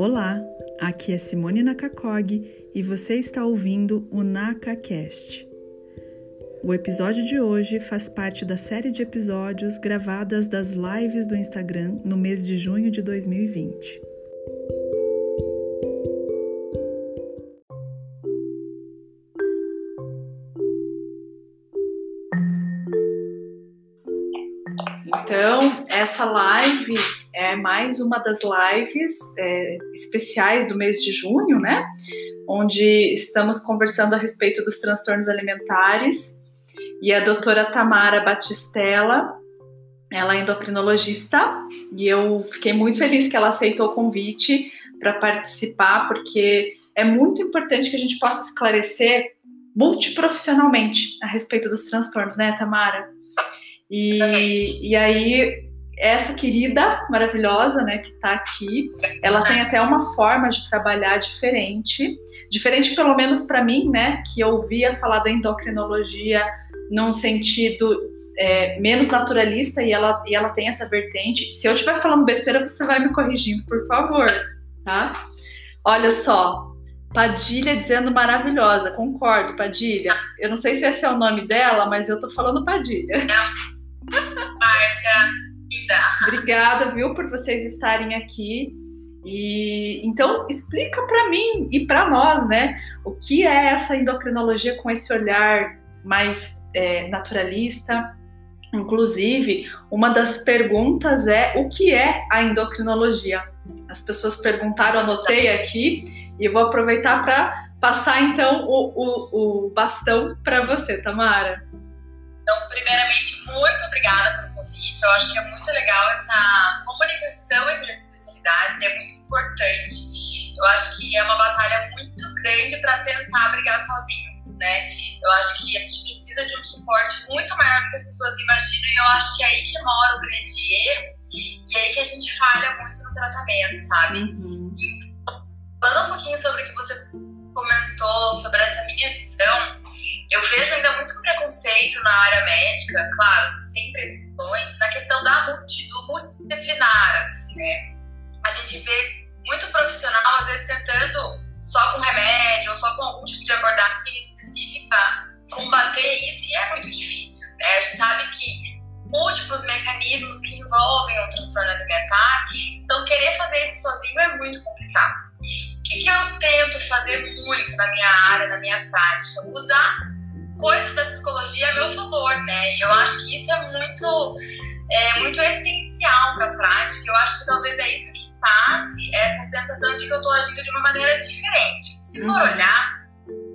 Olá, aqui é Simone Nakakog e você está ouvindo o NakaCast. O episódio de hoje faz parte da série de episódios gravadas das lives do Instagram no mês de junho de 2020. Então, essa live é mais uma das lives é, especiais do mês de junho, né? Onde estamos conversando a respeito dos transtornos alimentares. E a doutora Tamara Batistella, ela é endocrinologista, e eu fiquei muito feliz que ela aceitou o convite para participar, porque é muito importante que a gente possa esclarecer multiprofissionalmente a respeito dos transtornos, né, Tamara? E, e aí essa querida maravilhosa, né, que está aqui, ela tem até uma forma de trabalhar diferente, diferente pelo menos para mim, né, que eu ouvia falar da endocrinologia num sentido é, menos naturalista e ela, e ela tem essa vertente. Se eu estiver falando besteira, você vai me corrigindo, por favor, tá? Olha só, Padilha dizendo maravilhosa, concordo, Padilha. Eu não sei se esse é o nome dela, mas eu tô falando Padilha. Márcia, Obrigada, viu, por vocês estarem aqui. E então explica para mim e para nós, né, o que é essa endocrinologia com esse olhar mais é, naturalista. Inclusive, uma das perguntas é o que é a endocrinologia. As pessoas perguntaram, anotei aqui e vou aproveitar para passar então o, o, o bastão para você, Tamara. Então, primeiramente, muito obrigada pelo convite. Eu acho que é muito legal essa comunicação entre as especialidades e é muito importante. Eu acho que é uma batalha muito grande para tentar brigar sozinho, né? Eu acho que a gente precisa de um suporte muito maior do que as pessoas imaginam e eu acho que é aí que mora o grande erro e é aí que a gente falha muito no tratamento, sabe? Uhum. Então, falando um pouquinho sobre o que você comentou, sobre essa minha visão, eu vejo ainda muito preconceito na área médica, claro, tem sempre exceções, na questão da multi, do multidisciplinar, assim, né? A gente vê muito profissional, às vezes, tentando só com remédio ou só com algum tipo de abordagem específica combater isso e é muito difícil, né? A gente sabe que múltiplos mecanismos que envolvem o transtorno alimentar, então querer fazer isso sozinho é muito complicado. O que, que eu tento fazer muito na minha área, na minha prática? Usar coisas da psicologia a meu favor, né? E eu acho que isso é muito, é, muito essencial para a prática. Eu acho que talvez é isso que passe essa sensação de que eu estou agindo de uma maneira diferente. Se for uhum. olhar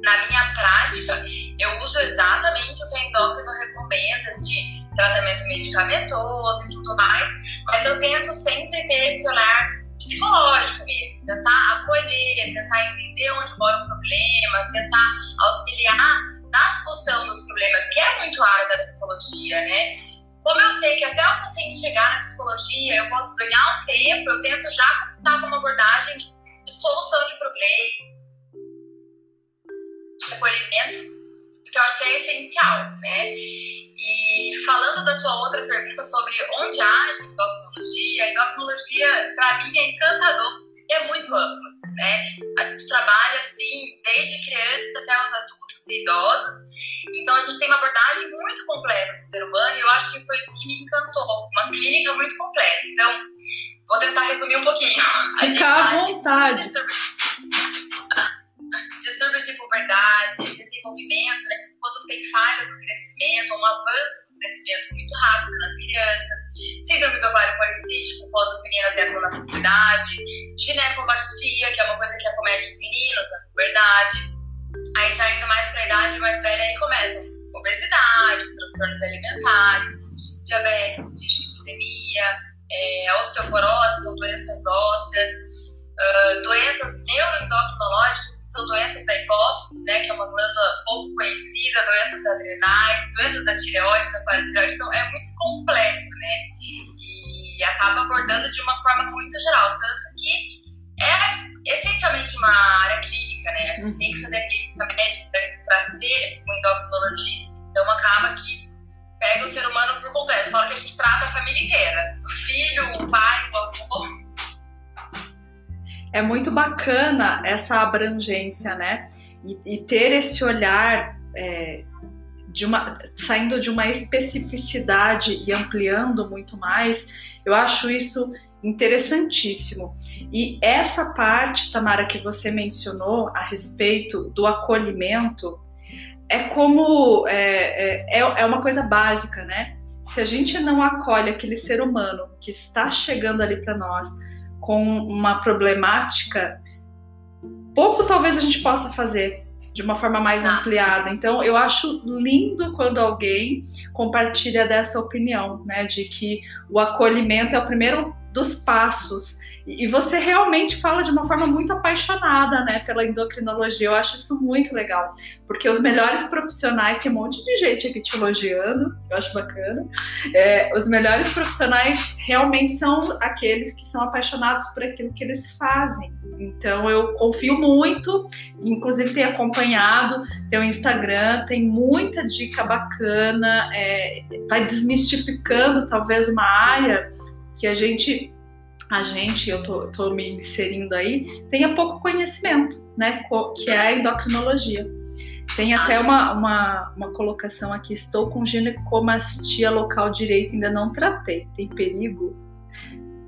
na minha prática, eu uso exatamente o que a endócrino recomenda de tratamento medicamentoso e tudo mais, mas eu tento sempre ter esse olhar psicológico mesmo, tentar acolher, tentar entender onde mora o problema, tentar auxiliar na discussão dos problemas, que é muito área da psicologia, né? Como eu sei que até o paciente chegar na psicologia eu posso ganhar um tempo, eu tento já estar com uma abordagem de solução de problema, de acolhimento, porque eu acho que é essencial, né? E falando da sua outra pergunta sobre onde age a endocrinologia, a endocrinologia, para mim, é encantador, é muito ampla, né? A gente trabalha, assim, desde criança até os adultos, e idosos. Então a gente tem uma abordagem muito completa do ser humano e eu acho que foi isso que me encantou, uma clínica muito completa. Então, vou tentar resumir um pouquinho. A Fica à vontade. Puberdade, desenvolvimento, né? quando tem falhas no crescimento, um avanço no crescimento muito rápido nas crianças, síndrome do ovário policístico, quando as meninas entram na puberdade, ginecomastia, que é uma coisa que acomete os meninos na puberdade, Aí já indo mais para a idade mais velha, aí começam obesidade, os transtornos alimentares, diabetes, dislipidemia, é, osteoporose, então doenças ósseas, uh, doenças neuroendocrinológicas, são doenças da hipófise, né, que é uma glândula pouco conhecida, doenças adrenais, doenças da tireoide, da paratireoide, então é muito completo, né, e acaba abordando de uma forma muito geral, tanto que é essencialmente uma área clínica né? A gente tem que fazer a clínica médica antes para ser um endocrinologista. Então acaba que pega o ser humano por completo. Fala que a gente trata a família inteira. O filho, o pai, o avô. É muito bacana essa abrangência, né? E, e ter esse olhar é, de uma, saindo de uma especificidade e ampliando muito mais, eu acho isso interessantíssimo. E essa parte, Tamara, que você mencionou a respeito do acolhimento, é como é, é, é uma coisa básica, né? Se a gente não acolhe aquele ser humano que está chegando ali para nós com uma problemática, pouco talvez a gente possa fazer de uma forma mais ampliada. Então, eu acho lindo quando alguém compartilha dessa opinião, né, de que o acolhimento é o primeiro dos passos. E você realmente fala de uma forma muito apaixonada, né, pela endocrinologia. Eu acho isso muito legal, porque os melhores profissionais, tem um monte de gente aqui te elogiando, eu acho bacana. É, os melhores profissionais realmente são aqueles que são apaixonados por aquilo que eles fazem. Então eu confio muito, inclusive tenho acompanhado teu Instagram, tem muita dica bacana, é, vai desmistificando talvez uma área que a gente, a gente, eu tô, tô me inserindo aí, tenha pouco conhecimento, né? Que é a endocrinologia. Tem até uma, uma, uma colocação aqui: estou com ginecomastia local direito, ainda não tratei. Tem perigo?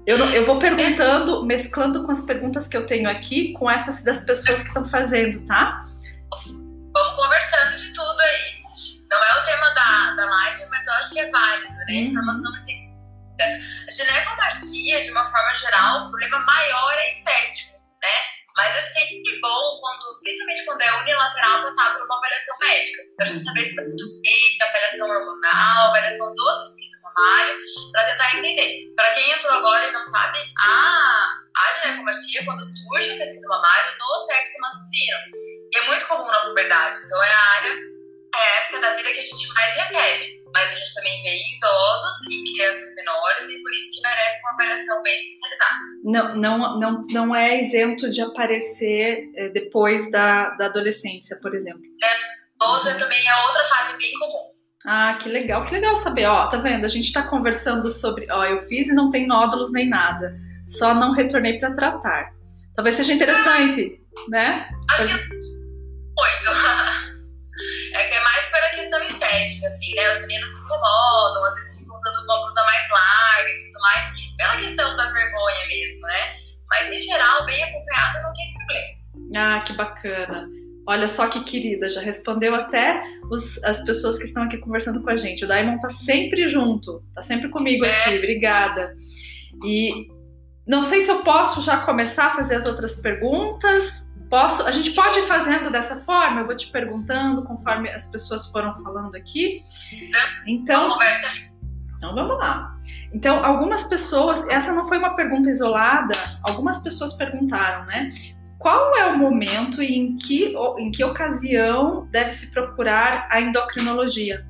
Eu, não, eu vou perguntando, mesclando com as perguntas que eu tenho aqui, com essas das pessoas que estão fazendo, tá? Vamos conversando de tudo aí. Não é o tema da, da live, mas eu acho que é válido, né? Uhum. Informação assim, a ginecomastia, de uma forma geral, o problema maior é estético, né? Mas é sempre bom, quando, principalmente quando é unilateral, passar por uma avaliação médica, para a gente saber se está tudo bem, avaliação hormonal, avaliação do tecido mamário, para tentar entender. Para quem entrou agora e não sabe, a, a ginecomastia quando surge o tecido mamário no sexo masculino. E é muito comum na puberdade, então é a área, é a época da vida que a gente mais recebe mas a gente também vê idosos e crianças menores e por isso que merece uma avaliação bem especializada. Não, não, não, não é isento de aparecer é, depois da, da adolescência, por exemplo. É, idoso também é outra fase bem comum. Ah, que legal, que legal saber. Ó, tá vendo? A gente tá conversando sobre, ó, eu fiz e não tem nódulos nem nada. Só não retornei para tratar. Talvez seja interessante, né? Que muito. É que é mais pela questão estética, assim, né? Os meninos se incomodam, às vezes ficam usando uma blusa mais larga e tudo mais, pela questão da vergonha mesmo, né? Mas em geral, bem acompanhado não tem problema. Ah, que bacana. Olha só que querida, já respondeu até os, as pessoas que estão aqui conversando com a gente. O Daimon tá sempre junto, tá sempre comigo é. aqui, obrigada. E não sei se eu posso já começar a fazer as outras perguntas. Posso, a gente pode ir fazendo dessa forma? Eu vou te perguntando conforme as pessoas foram falando aqui. Então, então vamos lá. Então, algumas pessoas, essa não foi uma pergunta isolada, algumas pessoas perguntaram, né? Qual é o momento e em que, em que ocasião deve se procurar a endocrinologia?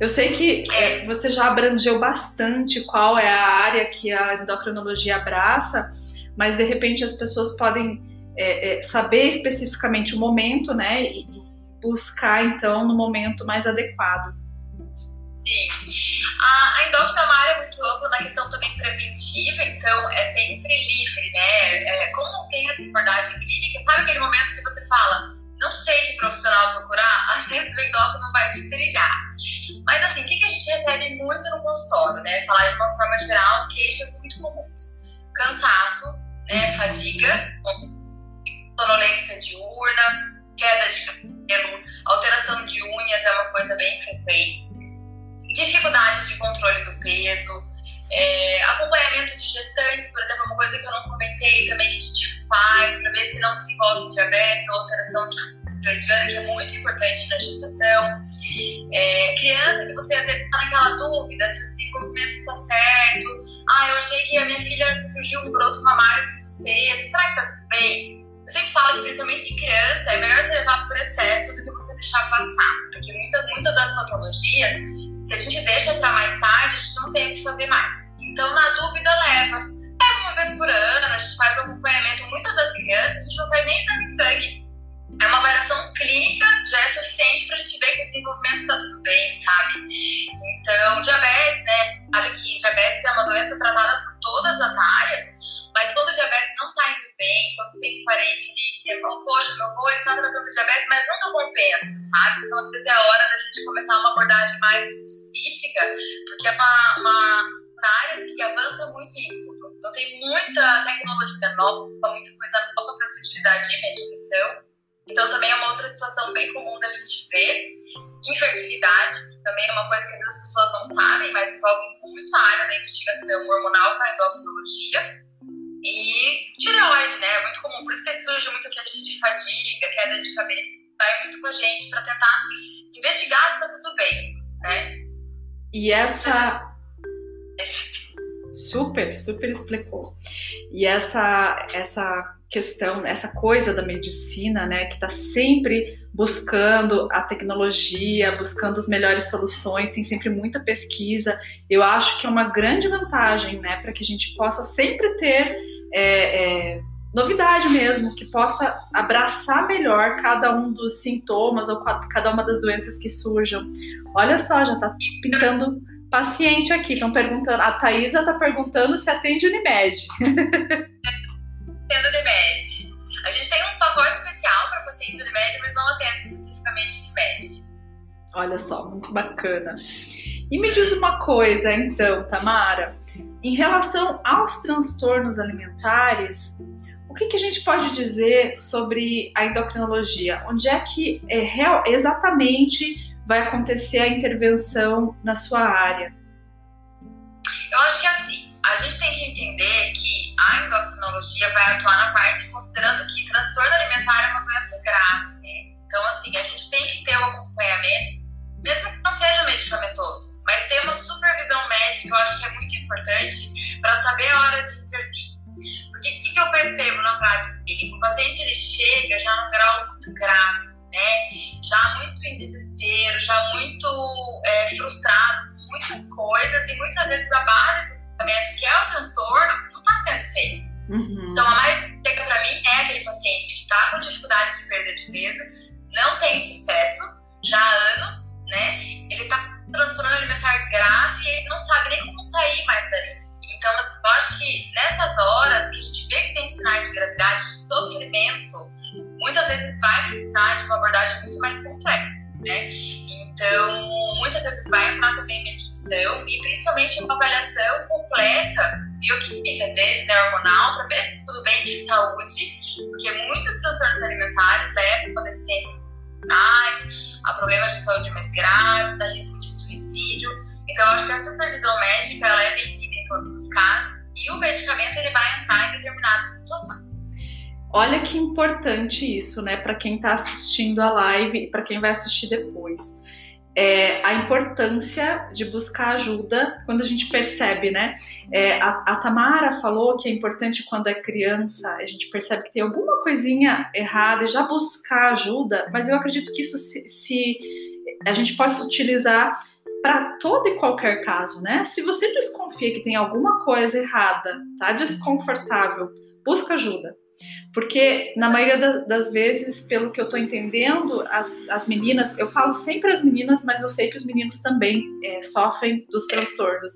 Eu sei que é, você já abrangeu bastante qual é a área que a endocrinologia abraça, mas de repente as pessoas podem é, é, saber especificamente o momento, né, e buscar então no momento mais adequado. Sim. A, a endocrinologia é muito ampla na questão também preventiva, então é sempre livre, né? É, como tem abordagem clínica, sabe aquele momento que você fala, não sei que profissional procurar, às vezes o endócrino vai te trilhar. Mas assim, o que, que a gente recebe muito no consultório, né? Falar de uma forma geral, queixas muito comuns. Cansaço, né? Fadiga, sonolência diurna, queda de cabelo, alteração de unhas é uma coisa bem frequente, dificuldade de controle do peso, é, acompanhamento de gestantes, por exemplo, uma coisa que eu não comentei também que a gente faz para ver se não desenvolve diabetes ou alteração de tiroidiana, que é muito importante na gestação. É, criança que você às vezes está naquela dúvida se o desenvolvimento está certo. Ah, eu achei que a minha filha surgiu um broto mamário muito cedo. Será que está tudo bem? Eu sempre falo que, principalmente em criança, é melhor você levar por excesso do que você deixar passar. Porque muitas muita das patologias, se a gente deixa para mais tarde, a gente não tem o que fazer mais. Então, na dúvida, leva. Pega uma vez por ano, a gente faz o acompanhamento. Muitas das crianças, a gente não faz nem exame de sangue. É uma variação clínica, já é suficiente para a gente ver que o desenvolvimento está tudo bem, sabe? Então, diabetes, né? Sabe que diabetes é uma doença tratada por todas as áreas, mas quando o diabetes não está indo bem. Então, se tem um parente ali que é bom, poxa, meu avô ele tá tratando diabetes, mas nunca compensa, sabe? Então, às vezes é hora da gente começar uma abordagem mais específica, porque é uma, uma que avança muito estudo. Então, tem muita tecnologia nova, muita coisa nova para se utilizar de medicação. Então, também é uma outra situação bem comum da gente ver. Infertilidade também é uma coisa que às vezes as pessoas não sabem, mas envolve muito a área da investigação hormonal para a endocrinologia. E tireoide, né? É muito comum, por isso que surge muito queixa de fadiga, queda de cabelo. Vai muito com a gente para tentar investigar se está tudo bem, né? E essa. Super, super explicou. E essa, essa questão, essa coisa da medicina, né, que está sempre buscando a tecnologia, buscando as melhores soluções, tem sempre muita pesquisa. Eu acho que é uma grande vantagem, né, para que a gente possa sempre ter é, é, novidade mesmo, que possa abraçar melhor cada um dos sintomas ou cada uma das doenças que surjam. Olha só, já está pintando paciente aqui. Estão perguntando, a Thaisa está perguntando se atende Unimed. Atendo Unimed. A gente tem um pacote especial para pacientes Unimed, mas não atende especificamente Unimed. Olha só, muito bacana. E me diz uma coisa, então, Tamara, em relação aos transtornos alimentares, o que, que, a gente pode dizer sobre a endocrinologia? Onde é que é real, exatamente vai acontecer a intervenção na sua área? Eu acho que assim, a gente tem que entender que a endocrinologia vai atuar na parte considerando que transtorno alimentar é uma doença grave, né? Então, assim, a gente tem que ter o um acompanhamento, mesmo que não seja medicamentoso, mas ter uma supervisão médica, eu acho que é muito importante para saber a hora de intervir. Porque o que, que eu percebo na prática clínica? O paciente ele chega já num grau muito grave, né? Já muito em desespero, já muito é, frustrado com muitas coisas e muitas vezes a base do tratamento, que é o transtorno, não está sendo feito. Uhum. Então, a maioria para mim é aquele paciente que está com dificuldade de perda de peso, não tem sucesso já há anos, né? Ele está com transtorno alimentar grave e ele não sabe nem como sair mais dali. Então, eu acho que nessas horas que a gente vê que tem sinais de gravidade, de sofrimento, muitas vezes vai precisar de uma abordagem muito mais completa, né? Então, muitas vezes vai entrar também medicação e principalmente uma avaliação completa, bioquímica, às vezes, né, hormonal, para ver se tudo bem de saúde, porque muitos transtornos alimentares levam a deficiências hormonais, a problemas de saúde mais graves, a risco de suicídio. Então, acho que a supervisão médica ela é bem-vinda em todos os casos e o medicamento ele vai entrar em determinadas situações. Olha que importante isso, né, para quem está assistindo a live e para quem vai assistir depois. É, a importância de buscar ajuda quando a gente percebe, né? É, a, a, Tamara falou que é importante quando é criança, a gente percebe que tem alguma coisinha errada e já buscar ajuda, mas eu acredito que isso se, se a gente possa utilizar para todo e qualquer caso, né? Se você desconfia que tem alguma coisa errada, tá desconfortável, busca ajuda. Porque, na maioria das vezes, pelo que eu estou entendendo, as, as meninas, eu falo sempre as meninas, mas eu sei que os meninos também é, sofrem dos transtornos.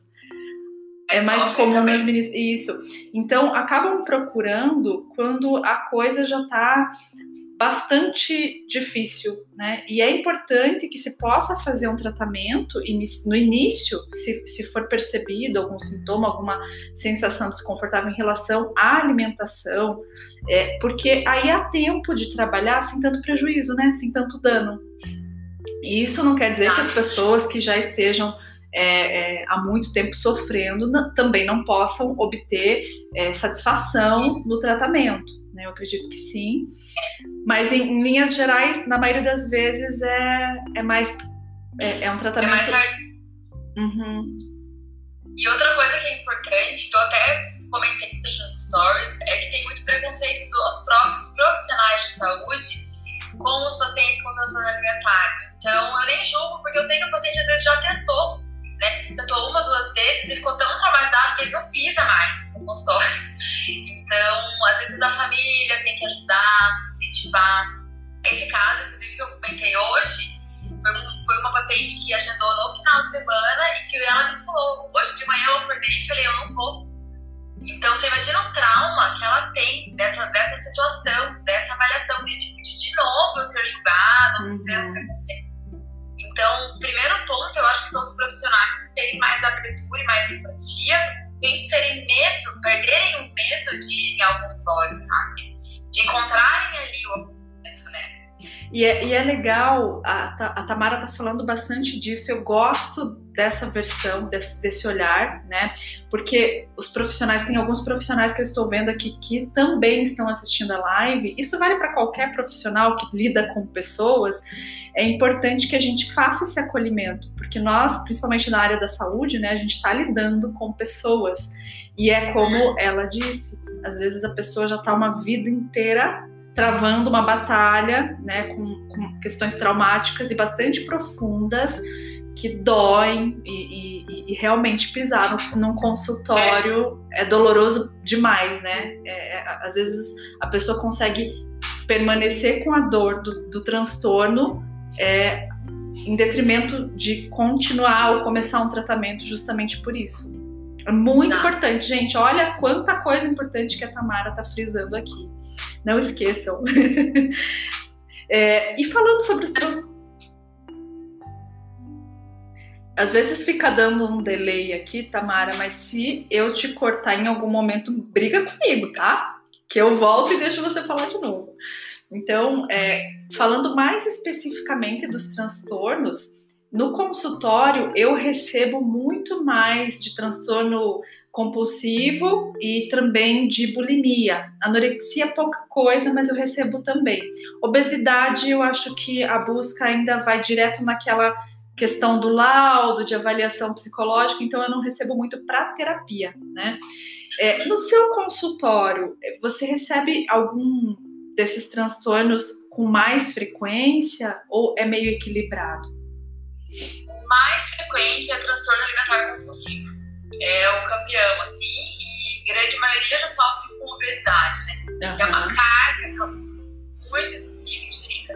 É, é mais comum nas meninas. Isso. Então, acabam procurando quando a coisa já está bastante difícil, né? E é importante que se possa fazer um tratamento no início, se, se for percebido algum sintoma, alguma sensação desconfortável em relação à alimentação, é, porque aí há tempo de trabalhar sem tanto prejuízo, né? Sem tanto dano. E isso não quer dizer que as pessoas que já estejam é, é, há muito tempo sofrendo também não possam obter é, satisfação no tratamento né? Eu acredito que sim. Mas em, em linhas gerais, na maioria das vezes é, é mais é, é um tratamento. É mais uhum. E outra coisa que é importante, que eu até comentei nos stories, é que tem muito preconceito dos próprios profissionais de saúde com os pacientes com transtorno alimentar. Então, eu nem julgo, porque eu sei que o paciente às vezes já tentou, né? Tentou uma, duas vezes e ficou tão traumatizado que ele não pisa mais no consultório. Então, às vezes a família tem que ajudar, incentivar. Esse caso, inclusive, que eu comentei hoje, foi, um, foi uma paciente que agendou no final de semana e que ela me falou: hoje de manhã eu acordei e falei, eu não vou. Então, você imagina o trauma que ela tem dessa, dessa situação, dessa avaliação de, de, de novo ser julgado, uhum. ser preconceito. Então, primeiro ponto, eu acho que são os profissionais que têm mais abertura e mais empatia, tem terem medo, perderem o medo de ir ao consultório, sabe? De encontrarem ali o momento, né? E é, e é legal, a, a Tamara tá falando bastante disso, eu gosto dessa versão, desse, desse olhar, né? Porque os profissionais, tem alguns profissionais que eu estou vendo aqui que também estão assistindo a live, isso vale para qualquer profissional que lida com pessoas, é importante que a gente faça esse acolhimento, porque nós, principalmente na área da saúde, né, a gente está lidando com pessoas. E é como ela disse, às vezes a pessoa já está uma vida inteira travando uma batalha, né, com, com questões traumáticas e bastante profundas que doem e, e, e realmente pisar no, num consultório é, é doloroso demais, né? É, é, às vezes a pessoa consegue permanecer com a dor do, do transtorno é, em detrimento de continuar ou começar um tratamento justamente por isso. É muito importante, gente. Olha quanta coisa importante que a Tamara está frisando aqui. Não esqueçam. é, e falando sobre os trans... Às vezes fica dando um delay aqui, Tamara, mas se eu te cortar em algum momento, briga comigo, tá? Que eu volto e deixo você falar de novo. Então, é, falando mais especificamente dos transtornos, no consultório eu recebo muito mais de transtorno compulsivo e também de bulimia. Anorexia é pouca coisa, mas eu recebo também. Obesidade, eu acho que a busca ainda vai direto naquela questão do laudo, de avaliação psicológica, então eu não recebo muito para terapia, né? É, no seu consultório, você recebe algum desses transtornos com mais frequência ou é meio equilibrado? O mais frequente é transtorno alimentar compulsivo é o campeão, assim, e grande maioria já sofre com obesidade, né? Uhum. É uma carga muito excessiva ingerida.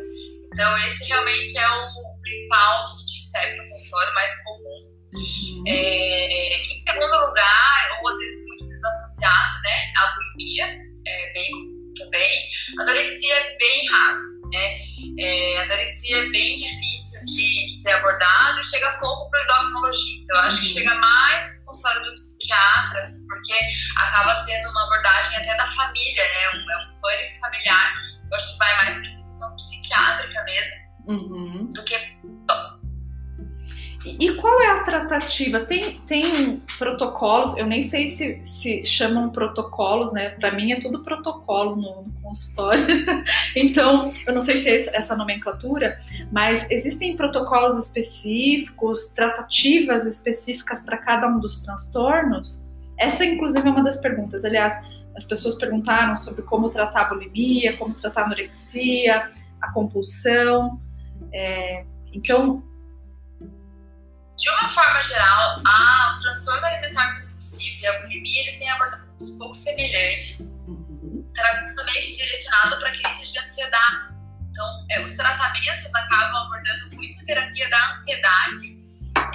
Então, esse realmente é o principal que a gente recebe no consultório, mais comum. Uhum. É, em segundo lugar, ou às vezes muitas vezes associado, né, à bulimia, é bem também. A anorexia é bem raro, né? É, a anorexia é bem difícil de, de ser abordada e chega pouco para o endocrinologista. Eu acho uhum. que chega mais consultório do psiquiatra, porque acaba sendo uma abordagem até da família, né? Um, é um pânico familiar que eu acho que vai mais para questão psiquiátrica mesmo, uhum. do que e qual é a tratativa? Tem, tem protocolos, eu nem sei se, se chamam protocolos, né? Para mim é tudo protocolo no, no consultório. então, eu não sei se é essa nomenclatura, mas existem protocolos específicos, tratativas específicas para cada um dos transtornos? Essa, inclusive, é uma das perguntas. Aliás, as pessoas perguntaram sobre como tratar a bulimia, como tratar a anorexia, a compulsão. É, então, de uma forma geral, a, o transtorno alimentar compulsivo e a bulimia eles têm abordagens um pouco semelhantes, uhum. tratamento meio que direcionado para crises de ansiedade. Então, é, os tratamentos acabam abordando muito a terapia da ansiedade.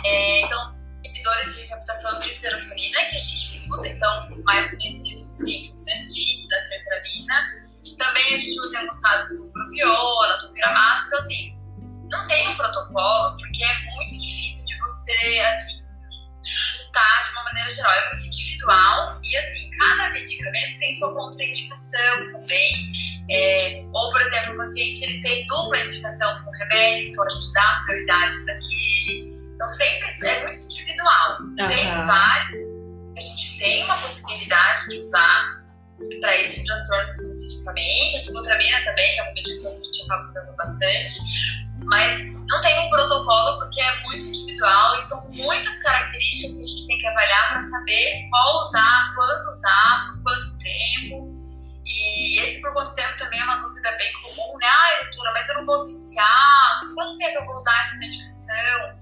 É, então, inibidores de recaptação de serotonina, que a gente usa, então, mais conhecidos assim, fluoxetina, da sertralina. Também a gente usa em alguns casos o propiona, topiramato. Então, assim, não tem um protocolo, porque é muito difícil você, assim, chutar de uma maneira geral. É muito individual e, assim, cada medicamento tem sua contraindicação também. É, ou, por exemplo, o paciente ele tem dupla indicação com remédio, então a gente dá prioridade para aquele. Então, sempre é muito individual. Uhum. Tem vários a gente tem uma possibilidade de usar para esses transtornos especificamente. A sibutramina também, que é uma medicação que a gente acaba usando bastante. Mas não tem um protocolo porque é muito individual e são muitas características que a gente tem que avaliar para saber qual usar, quando usar, por quanto tempo. E esse por quanto tempo também é uma dúvida bem comum, né? Ah, doutora, mas eu não vou viciar, por quanto tempo eu vou usar essa medicação?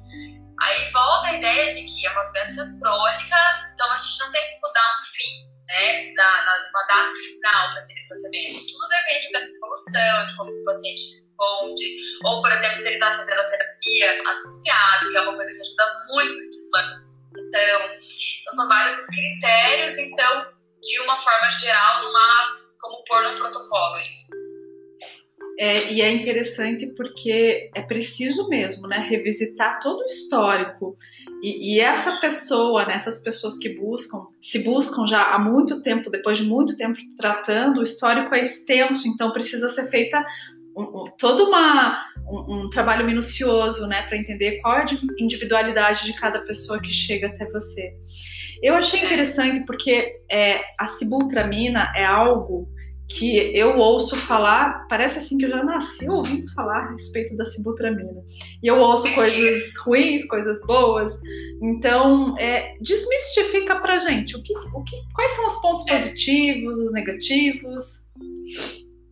Aí volta a ideia de que é uma doença crônica, então a gente não tem que mudar um fim, né? Da, na, uma data final para aquele tratamento. Tudo depende da evolução, de como o paciente responde, ou, por exemplo, se ele está fazendo a terapia associado, que é uma coisa que ajuda muito no desmatamento. Então, são vários os critérios, então, de uma forma geral, não há pôr num protocolo isso. É, e é interessante porque é preciso mesmo, né, revisitar todo o histórico. E, e, essa pessoa, né, essas pessoas que buscam, se buscam já há muito tempo, depois de muito tempo tratando, o histórico é extenso, então precisa ser feita um, um, todo uma, um, um, trabalho minucioso, né, para entender qual é a individualidade de cada pessoa que chega até você. Eu achei interessante porque é, a sibutramina é algo que eu ouço falar, parece assim que eu já nasci ouvindo falar a respeito da sibutramina. E eu ouço coisas ruins, coisas boas. Então, é, desmistifica pra gente o que, o que, quais são os pontos positivos, os negativos.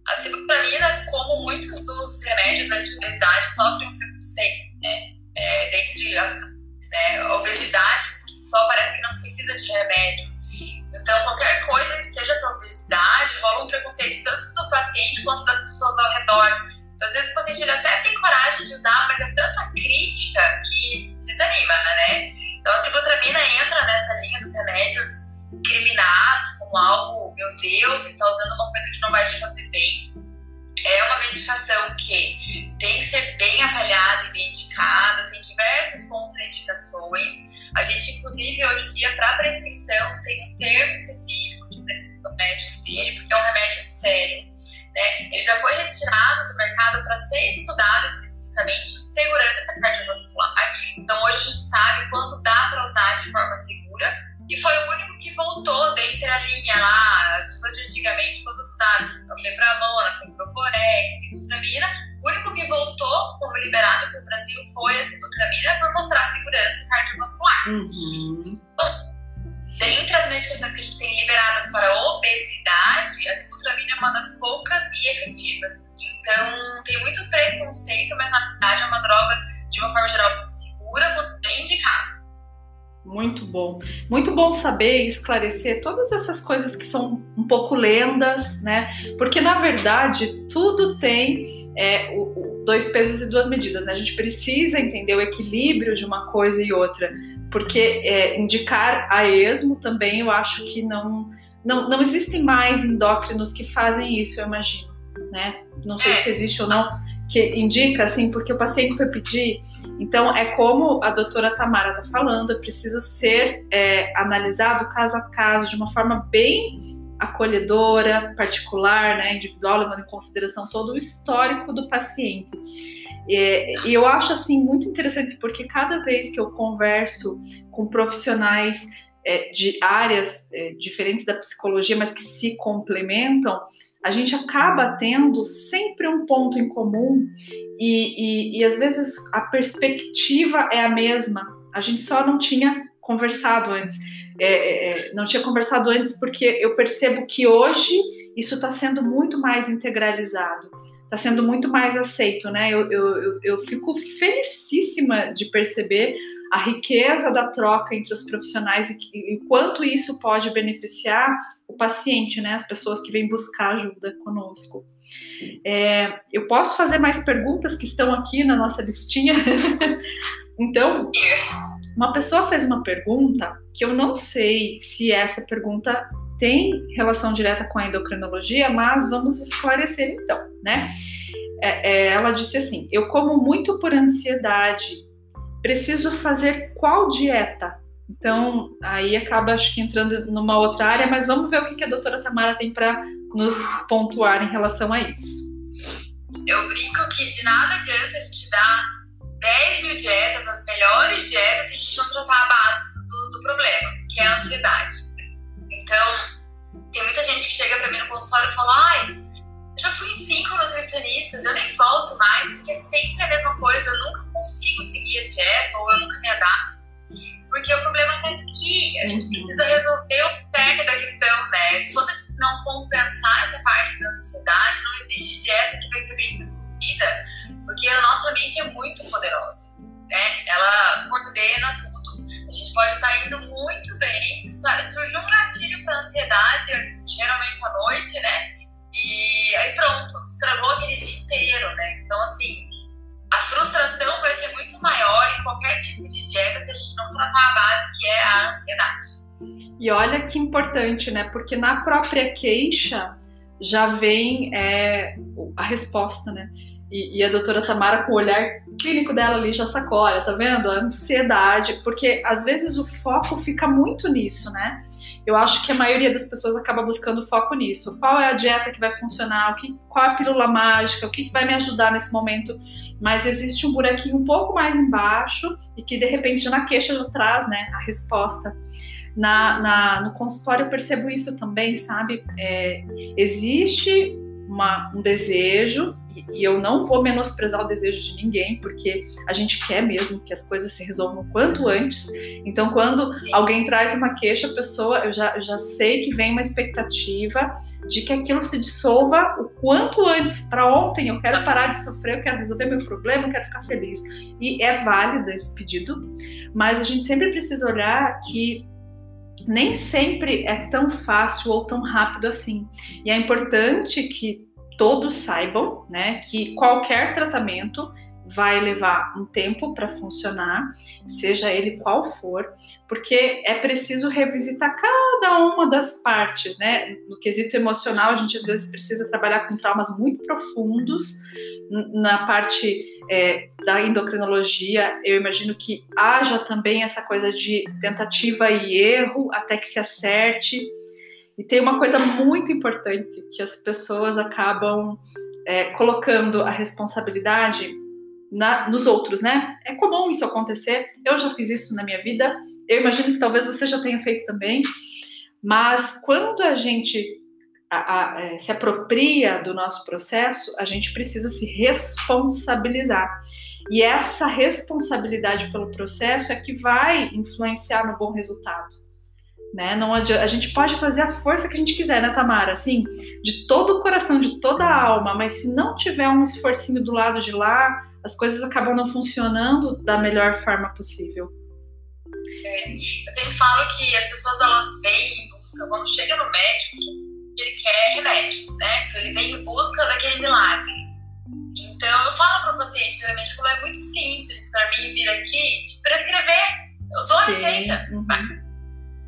A sibutramina, como muitos dos remédios anti-obesidade, sofre um preconceito, né? É, dentre as né? A obesidade por si só parece que não precisa de remédio então, qualquer coisa que seja para obesidade, rola um preconceito tanto do paciente quanto das pessoas ao redor. Então, às vezes o paciente até tem coragem de usar, mas é tanta crítica que desanima, né? Então, a ciclotramina entra nessa linha dos remédios criminados como algo, meu Deus, você está usando uma coisa que não vai te fazer bem. É uma medicação que tem que ser bem avaliada e bem indicada, tem diversas contraindicações. A gente, inclusive, hoje em dia, para prescrição, tem um termo específico do médico dele, porque é um remédio sério. Né? Ele já foi retirado do mercado para ser estudado especificamente em segurança cardiovascular. Então, hoje a gente sabe quando dá para usar de forma segura. E foi o único que voltou dentre a linha lá. As pessoas de antigamente todas usaram fepramona, feproporex, ciclotramina o único que voltou como liberado para o Brasil foi a ciclotramina por mostrar segurança cardiovascular. Uhum. Bom, dentre as medicações que a gente tem liberadas para obesidade, a ciclotramina é uma das poucas e efetivas. Então, tem muito preconceito, mas na verdade é uma droga, de uma forma geral, segura bem indicada. Muito bom. Muito bom saber e esclarecer todas essas coisas que são um pouco lendas, né? Porque na verdade tudo tem é, o, o, dois pesos e duas medidas, né? A gente precisa entender o equilíbrio de uma coisa e outra, porque é, indicar a esmo também eu acho que não, não, não existem mais endócrinos que fazem isso, eu imagino, né? Não sei se existe ou não que indica assim, porque o paciente foi pedir. Então, é como a doutora Tamara está falando, é preciso ser é, analisado caso a caso, de uma forma bem acolhedora, particular, né, individual, levando em consideração todo o histórico do paciente. E, e eu acho assim muito interessante porque cada vez que eu converso com profissionais é, de áreas é, diferentes da psicologia, mas que se complementam, a gente acaba tendo sempre um ponto em comum e, e, e às vezes a perspectiva é a mesma. A gente só não tinha conversado antes. É, é, é não tinha conversado antes porque eu percebo que hoje isso está sendo muito mais integralizado, está sendo muito mais aceito, né? Eu, eu, eu, eu fico felicíssima de perceber a riqueza da troca entre os profissionais e, o quanto isso pode beneficiar o paciente, né? As pessoas que vêm buscar ajuda conosco. É, eu posso fazer mais perguntas que estão aqui na nossa listinha? então, uma pessoa fez uma pergunta que eu não sei se essa pergunta tem relação direta com a endocrinologia, mas vamos esclarecer então, né? É, é, ela disse assim: eu como muito por ansiedade preciso fazer qual dieta? Então, aí acaba, acho que entrando numa outra área, mas vamos ver o que a doutora Tamara tem para nos pontuar em relação a isso. Eu brinco que de nada adianta a gente dar 10 mil dietas, as melhores dietas, se a gente não tratar a base do, do problema, que é a ansiedade. Então, tem muita gente que chega para mim no consultório e fala: ai, já fui em cinco nutricionistas, eu nem volto mais, porque é sempre a mesma coisa, eu nunca consigo seguir a dieta ou eu nunca me adapto. Porque o problema está aqui, a gente precisa resolver o término da questão, né? Enquanto a gente não compensar essa parte da ansiedade, não existe dieta que vai ser bem sucedida, porque a nossa mente é muito poderosa, né? Ela coordena tudo. A gente pode estar indo muito bem, surge um gatilho para ansiedade, geralmente à noite, né? E aí pronto, estragou aquele dia inteiro, né? Então, assim, a frustração vai ser muito maior em qualquer tipo de dieta se a gente não tratar a base, que é a ansiedade. E olha que importante, né? Porque na própria queixa, já vem é, a resposta, né? E, e, a doutora Tamara, com o olhar clínico dela ali, já sacolha, tá vendo? A ansiedade, porque às vezes o foco fica muito nisso, né? Eu acho que a maioria das pessoas acaba buscando foco nisso. Qual é a dieta que vai funcionar? O que, qual é a pílula mágica? O que, que vai me ajudar nesse momento? Mas existe um buraquinho um pouco mais embaixo e que de repente na queixa já traz né, a resposta. Na, na, no consultório eu percebo isso também, sabe? É, existe uma, um desejo, e, e, eu não vou menosprezar o desejo de ninguém, porque a gente quer mesmo que as coisas se resolvam quanto antes. Então, quando alguém traz uma queixa, a pessoa, eu já, eu já sei que vem uma expectativa de que aquilo se dissolva o quanto antes, para ontem. Eu quero parar de sofrer, eu quero resolver meu problema, eu quero ficar feliz. E é válido esse pedido, mas a gente sempre precisa olhar que nem sempre é tão fácil ou tão rápido assim. E é importante que todos saibam, né, que qualquer tratamento vai levar um tempo para funcionar, seja ele qual for, porque é preciso revisitar cada uma das partes, né? No quesito emocional, a gente às vezes precisa trabalhar com traumas muito profundos. Na parte é, da endocrinologia, eu imagino que haja também essa coisa de tentativa e erro até que se acerte. E tem uma coisa muito importante que as pessoas acabam é, colocando a responsabilidade na, nos outros, né? É comum isso acontecer. Eu já fiz isso na minha vida. Eu imagino que talvez você já tenha feito também. Mas quando a gente a, a, é, se apropria do nosso processo, a gente precisa se responsabilizar. E essa responsabilidade pelo processo é que vai influenciar no bom resultado. Né? Não a gente pode fazer a força que a gente quiser, né, Tamara? Assim, de todo o coração, de toda a alma, mas se não tiver um esforcinho do lado de lá, as coisas acabam não funcionando da melhor forma possível. É, eu sempre falo que as pessoas elas vêm em busca, quando chega no médico, ele quer remédio, né? Então ele vem em busca daquele milagre. Então eu falo para o paciente, geralmente, como é muito simples para mim vir aqui te prescrever. Eu dou a receita. Uhum.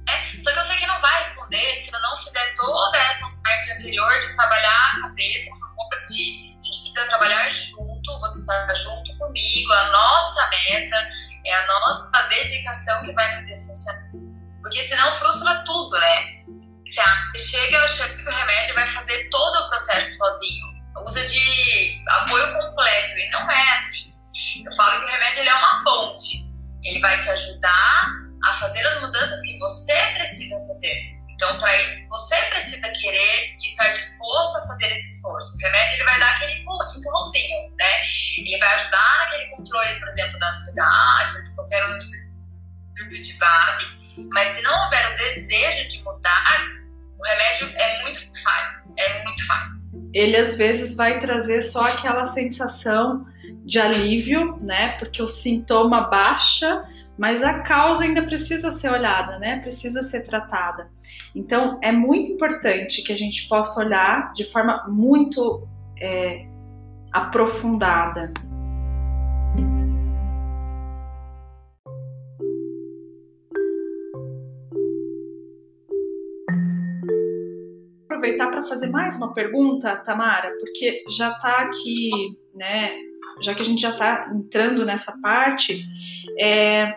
É, só que eu sei que não vai responder se eu não fizer toda essa parte anterior de trabalhar a cabeça, a de a gente precisa trabalhar junto, você está junto comigo, a nossa meta, é a nossa dedicação que vai fazer funcionar. Porque senão frustra tudo, né? Você chega achando que o remédio vai fazer todo o processo sozinho. Usa de apoio completo, e não é assim. Eu falo que o remédio ele é uma ponte. Ele vai te ajudar a fazer as mudanças que você precisa fazer. Então, para você precisa querer e estar disposto a fazer esse esforço. O remédio ele vai dar aquele empurrãozinho, né? Ele vai ajudar naquele controle, por exemplo, da ansiedade, de qualquer outro tipo de base. Mas se não houver o desejo de mudar, o remédio é muito falho. É muito falho. Ele às vezes vai trazer só aquela sensação de alívio, né? Porque o sintoma baixa mas a causa ainda precisa ser olhada, né? Precisa ser tratada. Então, é muito importante que a gente possa olhar de forma muito é, aprofundada. Aproveitar para fazer mais uma pergunta, Tamara, porque já está aqui, né? Já que a gente já está entrando nessa parte, é,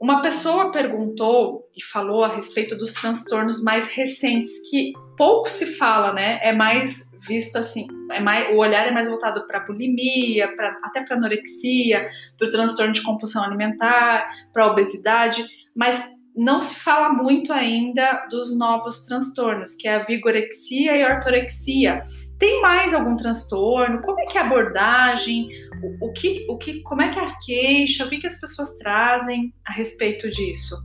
uma pessoa perguntou e falou a respeito dos transtornos mais recentes, que pouco se fala, né? É mais visto assim, é mais, o olhar é mais voltado para bulimia, pra, até para anorexia, para o transtorno de compulsão alimentar, para obesidade, mas não se fala muito ainda dos novos transtornos, que é a vigorexia e a ortorexia, tem mais algum transtorno? Como é que é a abordagem? O, o, que, o que, como é que é a queixa? O que, que as pessoas trazem a respeito disso?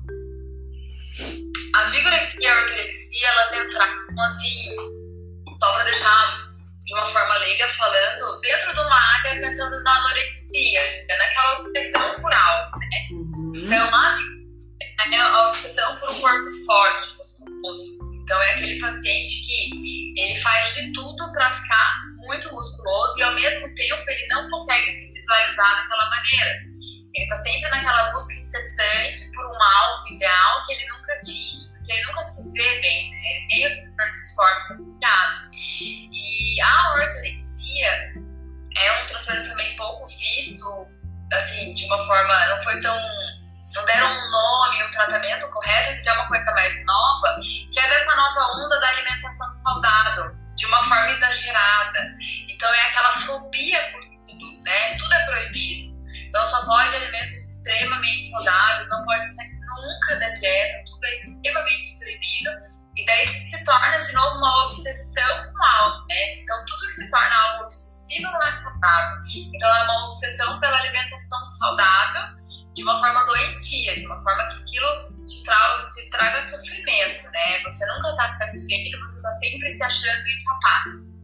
A vigorexia e a ortorexia, elas entraram assim, só para deixar de uma forma leiga falando, dentro de uma área pensando na anorexia, naquela obsessão por algo, né? Uhum. Então, a, é a obsessão por um corpo forte, musculoso. Então é aquele paciente que ele faz de tudo para ficar muito musculoso e ao mesmo tempo ele não consegue se visualizar daquela maneira. Ele está sempre naquela busca incessante por um alvo ideal que ele nunca atinge, porque ele nunca se vê bem, né? ele tem o disforme cuidado. E a ortorexia é um transtorno também pouco visto, assim, de uma forma, não foi tão não deram um nome, um tratamento correto, porque é uma coisa mais nova, que é dessa nova onda da alimentação saudável, de uma forma exagerada. Então é aquela fobia por tudo, né? Tudo é proibido. Então só pode alimentos extremamente saudáveis, não pode sair nunca da dieta, tudo é extremamente proibido. E daí se torna de novo uma obsessão com algo, né? Então tudo que se torna algo obsessivo não é saudável. Então é uma obsessão pela alimentação saudável de uma forma doentia, de uma forma que aquilo te, tra te traga sofrimento, né? Você nunca está satisfeito, você está sempre se achando incapaz.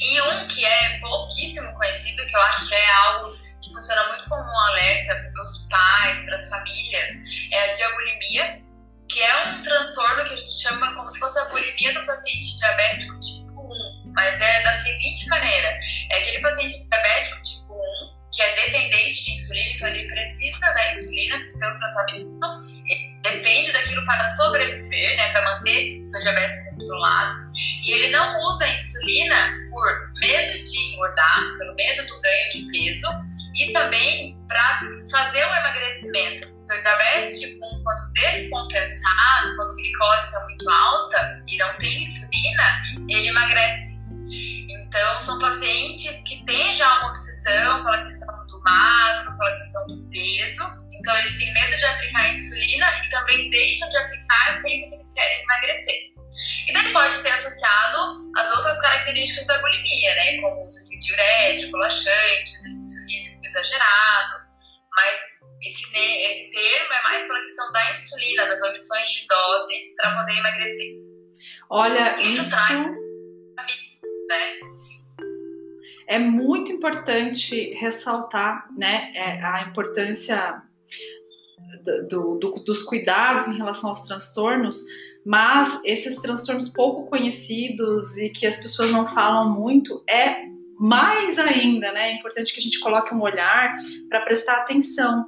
E um que é pouquíssimo conhecido, que eu acho que é algo que funciona muito como um alerta para os pais, para as famílias, é a diabulimia, que é um transtorno que a gente chama como se fosse a bulimia do paciente diabético tipo 1, mas é da seguinte maneira: é aquele paciente diabético tipo 1 que é dependente de insulina, então ele precisa da insulina para o seu tratamento, depende daquilo para sobreviver, né, para manter seu diabetes controlado, e ele não usa a insulina por medo de engordar, pelo medo do ganho de peso, e também para fazer o emagrecimento. Então, o diabetes tipo 1, quando descompensado, quando a glicose está muito alta e não tem insulina, ele emagrece. Então, são pacientes que têm já uma obsessão pela questão do magro, pela questão do peso. Então, eles têm medo de aplicar insulina e também deixam de aplicar sempre que eles querem emagrecer. E daí pode ter associado as outras características da bulimia, né? Como uso de diurético, laxante, exercício físico exagerado. Mas esse, esse termo é mais pela questão da insulina, das opções de dose para poder emagrecer. Olha, isso, isso... traz né? É muito importante ressaltar né, é, a importância do, do, dos cuidados em relação aos transtornos, mas esses transtornos pouco conhecidos e que as pessoas não falam muito é mais ainda, né? É importante que a gente coloque um olhar para prestar atenção.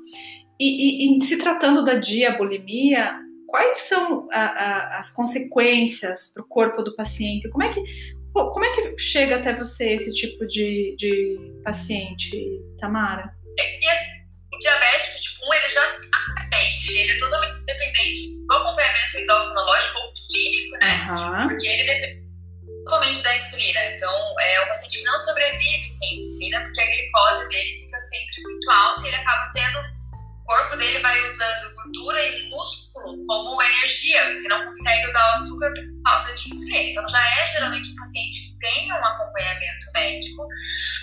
E, e, e, se tratando da diabulimia, quais são a, a, as consequências para o corpo do paciente? Como é que como é que chega até você esse tipo de, de paciente, Tamara? É, o diabético tipo 1, ele já depende, ele é totalmente dependente do acompanhamento endocrinológico ou clínico, né? Uhum. Porque ele depende totalmente da insulina. Então, é um paciente não sobrevive sem insulina, porque a glicose dele fica sempre muito alta e ele acaba sendo corpo dele vai usando gordura e músculo como energia, porque não consegue usar o açúcar por falta de insulina. Então já é geralmente um paciente que tem um acompanhamento médico,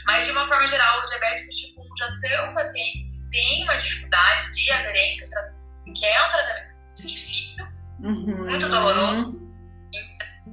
mas de uma forma geral, os diabéticos tipo 1 já são pacientes que têm uma dificuldade de aderência, que é um tratamento muito difícil, uhum. muito doloroso.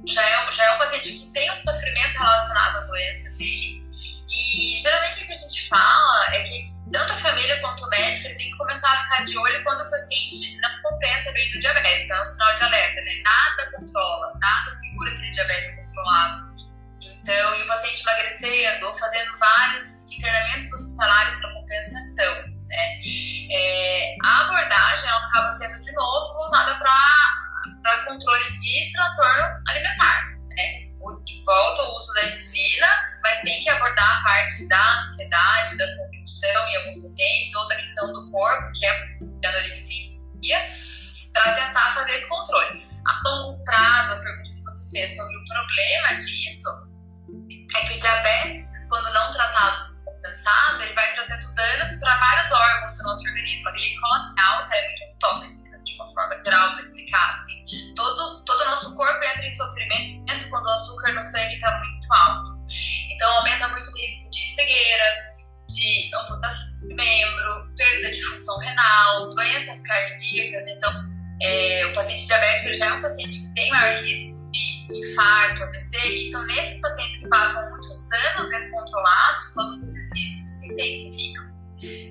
Já é, já é um paciente que tem um sofrimento relacionado à doença dele. E geralmente o que a gente fala é que tanto a família quanto o médico ele tem que começar a ficar de olho quando o paciente não compensa bem do diabetes. É um sinal de alerta, né? Nada controla, nada segura aquele diabetes controlado. Então, e o paciente emagrecendo fazendo vários internamentos hospitalares para compensação. Né? É, a abordagem ela acaba sendo, de novo, voltada para controle de transtorno alimentar. Né? De volta o uso da insulina, mas tem que abordar a parte da ansiedade, da compulsão em alguns pacientes, ou da questão do corpo, que é a anorexia, para tentar fazer esse controle. A longo prazo, a pergunta que você fez sobre o problema disso é que o diabetes, quando não tratado compensado, ele vai trazendo danos para vários órgãos do nosso organismo. A glicose alta é muito tóxica, de uma forma geral, para explicar assim. Corpo entra em sofrimento quando o açúcar no sangue está muito alto. Então, aumenta muito o risco de cegueira, de amputação de membro, perda de função renal, doenças cardíacas. Então, é, o paciente diabético já é um paciente que tem maior risco de infarto, AVC. Então, nesses pacientes que passam muitos anos descontrolados, todos esses riscos se intensificam.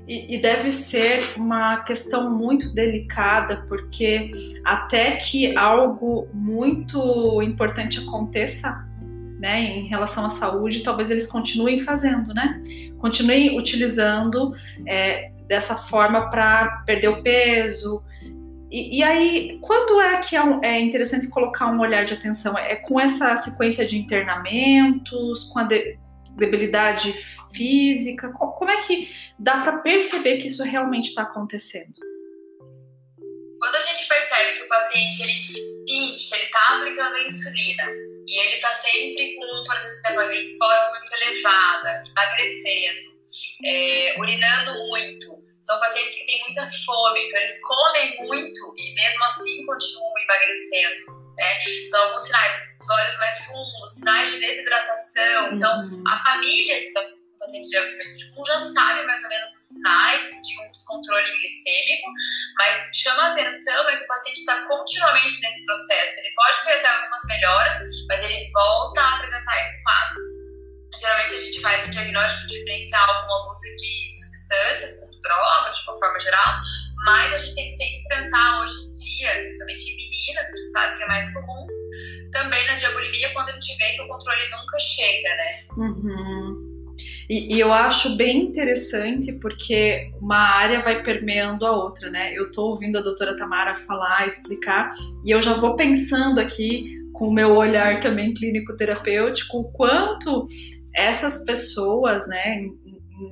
E, e deve ser uma questão muito delicada, porque até que algo muito importante aconteça né, em relação à saúde, talvez eles continuem fazendo, né? Continuem utilizando é, dessa forma para perder o peso. E, e, aí, quando é que é, é, interessante colocar um olhar de atenção? É com essa sequência de internamentos, com a de, debilidade física? Como é que dá para perceber que isso realmente está acontecendo? Quando a gente percebe que o paciente ele finge que ele está aplicando insulina e ele está sempre com, por exemplo, a glicose muito elevada, emagrecendo, é, urinando muito, são pacientes que têm muita fome, então eles comem muito e mesmo assim continuam emagrecendo. Né? São alguns sinais, os olhos mais fundos, sinais de desidratação. Então, uhum. a família do paciente diabético 1 já sabe mais ou menos os sinais de um descontrole glicêmico, mas chama a atenção é que o paciente está continuamente nesse processo. Ele pode ter até algumas melhoras, mas ele volta a apresentar esse quadro. Geralmente a gente faz um diagnóstico diferencial com abuso de substâncias, com drogas, de uma forma geral, mas a gente tem que sempre pensar hoje em dia, principalmente em meninas, a gente sabe que é mais comum, também na diabulimia, quando a gente vê que o controle nunca chega, né? Uhum. E, e, eu acho bem interessante porque uma área vai permeando a outra, né? Eu tô ouvindo a doutora Tamara falar, explicar, e eu já vou pensando aqui, com o meu olhar também clínico-terapêutico, o quanto essas pessoas, né,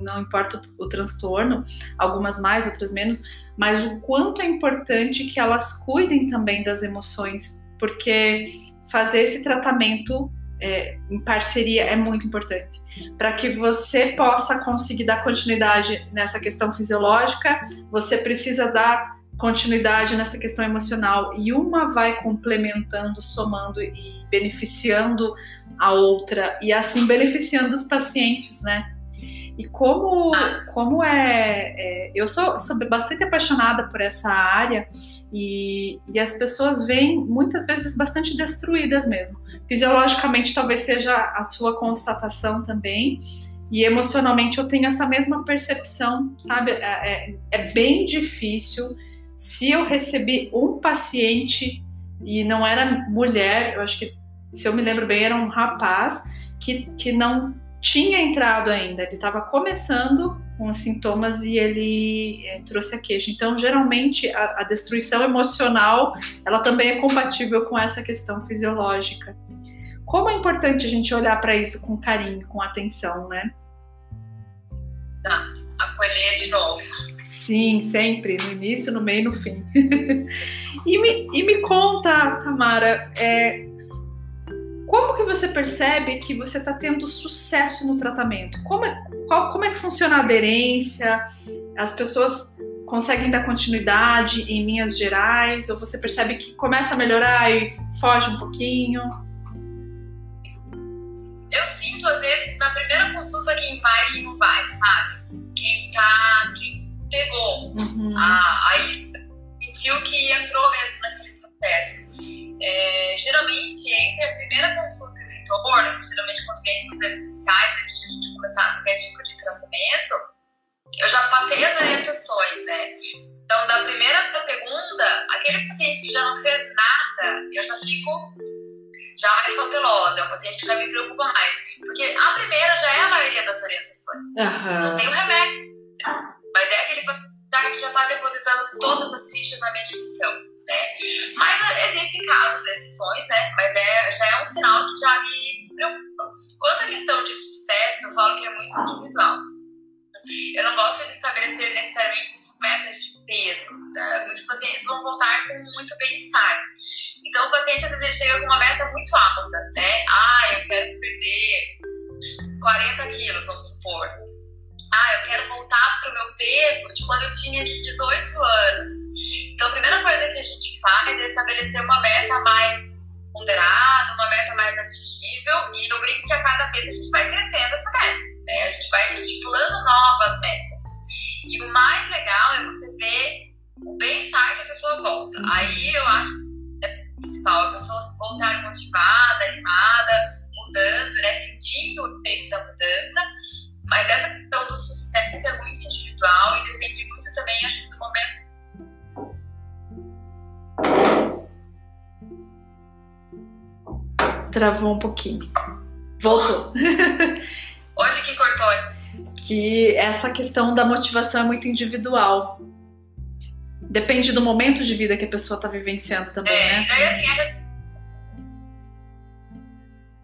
não importa o transtorno, algumas mais, outras menos, mas o quanto é importante que elas cuidem também das emoções, porque fazer esse tratamento é, em parceria é muito importante. Para que você possa conseguir dar continuidade nessa questão fisiológica, você precisa dar continuidade nessa questão emocional e uma vai complementando, somando e beneficiando a outra e assim beneficiando os pacientes, né? E como, como é, é. eu sou, sou bastante apaixonada por essa área e, e as pessoas vêm muitas vezes bastante destruídas mesmo. Fisiologicamente, talvez seja a sua constatação também. E emocionalmente eu tenho essa mesma percepção, sabe? É, é, é, bem difícil. Se eu recebi um paciente e não era mulher, eu acho que, se eu me lembro bem, era um rapaz que, que não tinha entrado ainda, ele estava começando com os sintomas e ele é, trouxe a queixa. Então, geralmente, a, a, destruição emocional, ela também é compatível com essa questão fisiológica. Como é importante a gente olhar para isso com carinho, com atenção, né? Tá, acolher de novo. Sim, sempre, no início, no meio e no fim. e, me, e me conta, Tamara, é, como que você percebe que você está tendo sucesso no tratamento? Como é, qual, como é que funciona a aderência? As pessoas conseguem dar continuidade em linhas gerais? Ou você percebe que começa a melhorar e foge um pouquinho? Eu sinto, às vezes, na primeira consulta, quem vai e quem não vai, sabe? Quem tá. quem pegou. Uhum. Ah, aí sentiu que entrou mesmo naquele processo. É, geralmente, entre a primeira consulta e o retorno, geralmente quando vem com exames iniciais, antes de a gente começar qualquer tipo de tratamento, eu já passei as orientações, né? Então, da primeira para a segunda, aquele paciente que já não fez nada, eu já fico já mais cautelosa, é um paciente que já me preocupa mais. Porque a primeira já é a maioria das orientações. Uhum. Não tem o remédio, mas é aquele paciente que já está depositando todas as fichas na medicação né? Mas existem casos, exceções, né? Mas é, já é um sinal que já me preocupa. Quanto à questão de sucesso, eu falo que é muito individual. Eu não gosto de estabelecer necessariamente metas de peso. Né? Muitos pacientes vão voltar com muito bem-estar. Então, o paciente às vezes chega com uma meta muito alta, né? Ah, eu quero perder 40 quilos, vamos supor. Ah, eu quero voltar para o meu peso de quando eu tinha 18 anos. Então, a primeira coisa que a gente faz é estabelecer uma meta mais ponderada, uma meta mais atingível, e eu brinco que a cada vez a gente vai crescendo essa meta, né? A gente vai estipulando novas metas. E o mais legal é você ver o bem-estar que a pessoa volta. Aí eu acho que é principal, a pessoa voltar motivada, animada, mudando, né? Sentindo o efeito da mudança. Mas essa questão do sucesso é muito individual e depende muito também, acho que, do momento Travou um pouquinho. Voltou. Onde que cortou? Que essa questão da motivação é muito individual. Depende do momento de vida que a pessoa está vivenciando também, é, né? Daí, assim, a...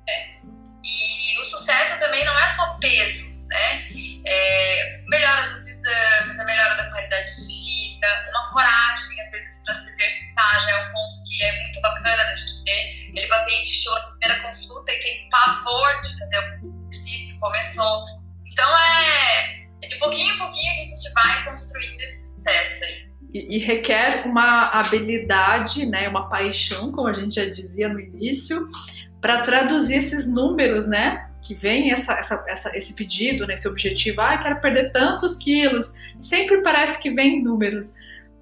é. E o sucesso também não é só peso, né? É, melhora dos exames, a melhora da qualidade de vida, uma coragem, às vezes, para se exercitar, já é um ponto que é muito bacana da gente ver. Aquele paciente chegou na primeira consulta e tem pavor de fazer o exercício, começou. Então, é, é de pouquinho em pouquinho que a gente vai construindo esse sucesso aí. E, e, requer uma habilidade, né, uma paixão, como a gente já dizia no início, para traduzir esses números, né, que vem essa, essa, essa, esse pedido, né, esse objetivo, ah, quero perder tantos quilos, sempre parece que vem números,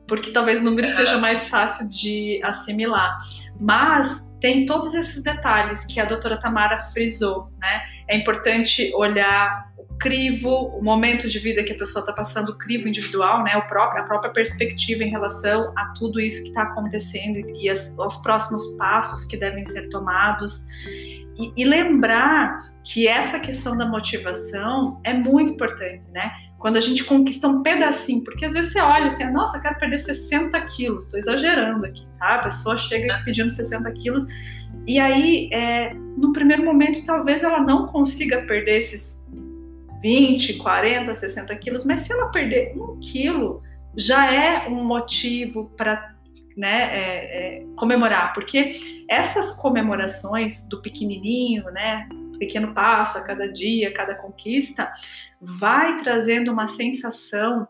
porque talvez números é. seja mais fácil de assimilar. Mas tem todos esses detalhes que a doutora Tamara frisou, né? É importante olhar crivo, o momento de vida que a pessoa está passando, o crivo individual, né, o próprio, a própria perspectiva em relação a tudo isso que está acontecendo e as, aos próximos passos que devem ser tomados. E, e, lembrar que essa questão da motivação é muito importante, né? Quando a gente conquista um pedacinho, porque às vezes você olha assim, nossa, eu quero perder 60 quilos, estou exagerando aqui, tá? A pessoa chega pedindo 60 quilos, e aí, é, no primeiro momento, talvez ela não consiga perder esses 20, 40, 60 quilos, mas se ela perder um quilo, já é um motivo para né, é, é, comemorar, porque essas comemorações do pequenininho, né, pequeno passo a cada dia, cada conquista, vai trazendo uma sensação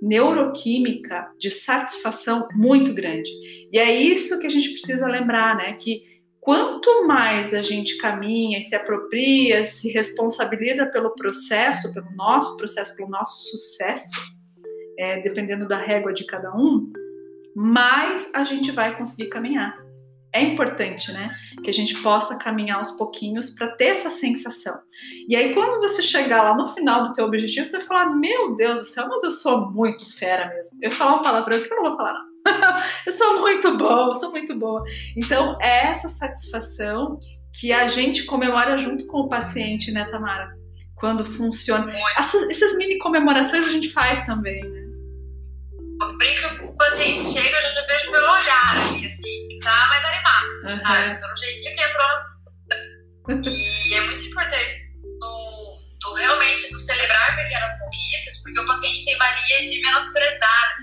neuroquímica de satisfação muito grande. E é isso que a gente precisa lembrar, né, que quanto mais a gente caminha e se apropria, se responsabiliza pelo processo, pelo nosso processo, pelo nosso sucesso, é, dependendo da régua de cada um, mais a gente vai conseguir caminhar. É importante, né, que a gente possa caminhar aos pouquinhos para ter essa sensação. E aí, quando você chegar lá no final do teu objetivo, você falar: Meu Deus do céu, mas eu sou muito fera mesmo. Eu falar uma palavra que eu não vou falar, não eu sou muito boa, eu sou muito boa. Então, é essa satisfação que a gente comemora junto com o paciente, né, Tamara? Quando funciona. Essas, essas mini comemorações a gente faz também, né? Brinco o paciente chega, eu já vejo pelo olhar ali, assim, que tá mais animado, uhum. sabe? Pelo jeitinho que entrou. e é muito importante do, do, realmente do celebrar pequenas conquistas, porque o paciente tem mania de menosprezar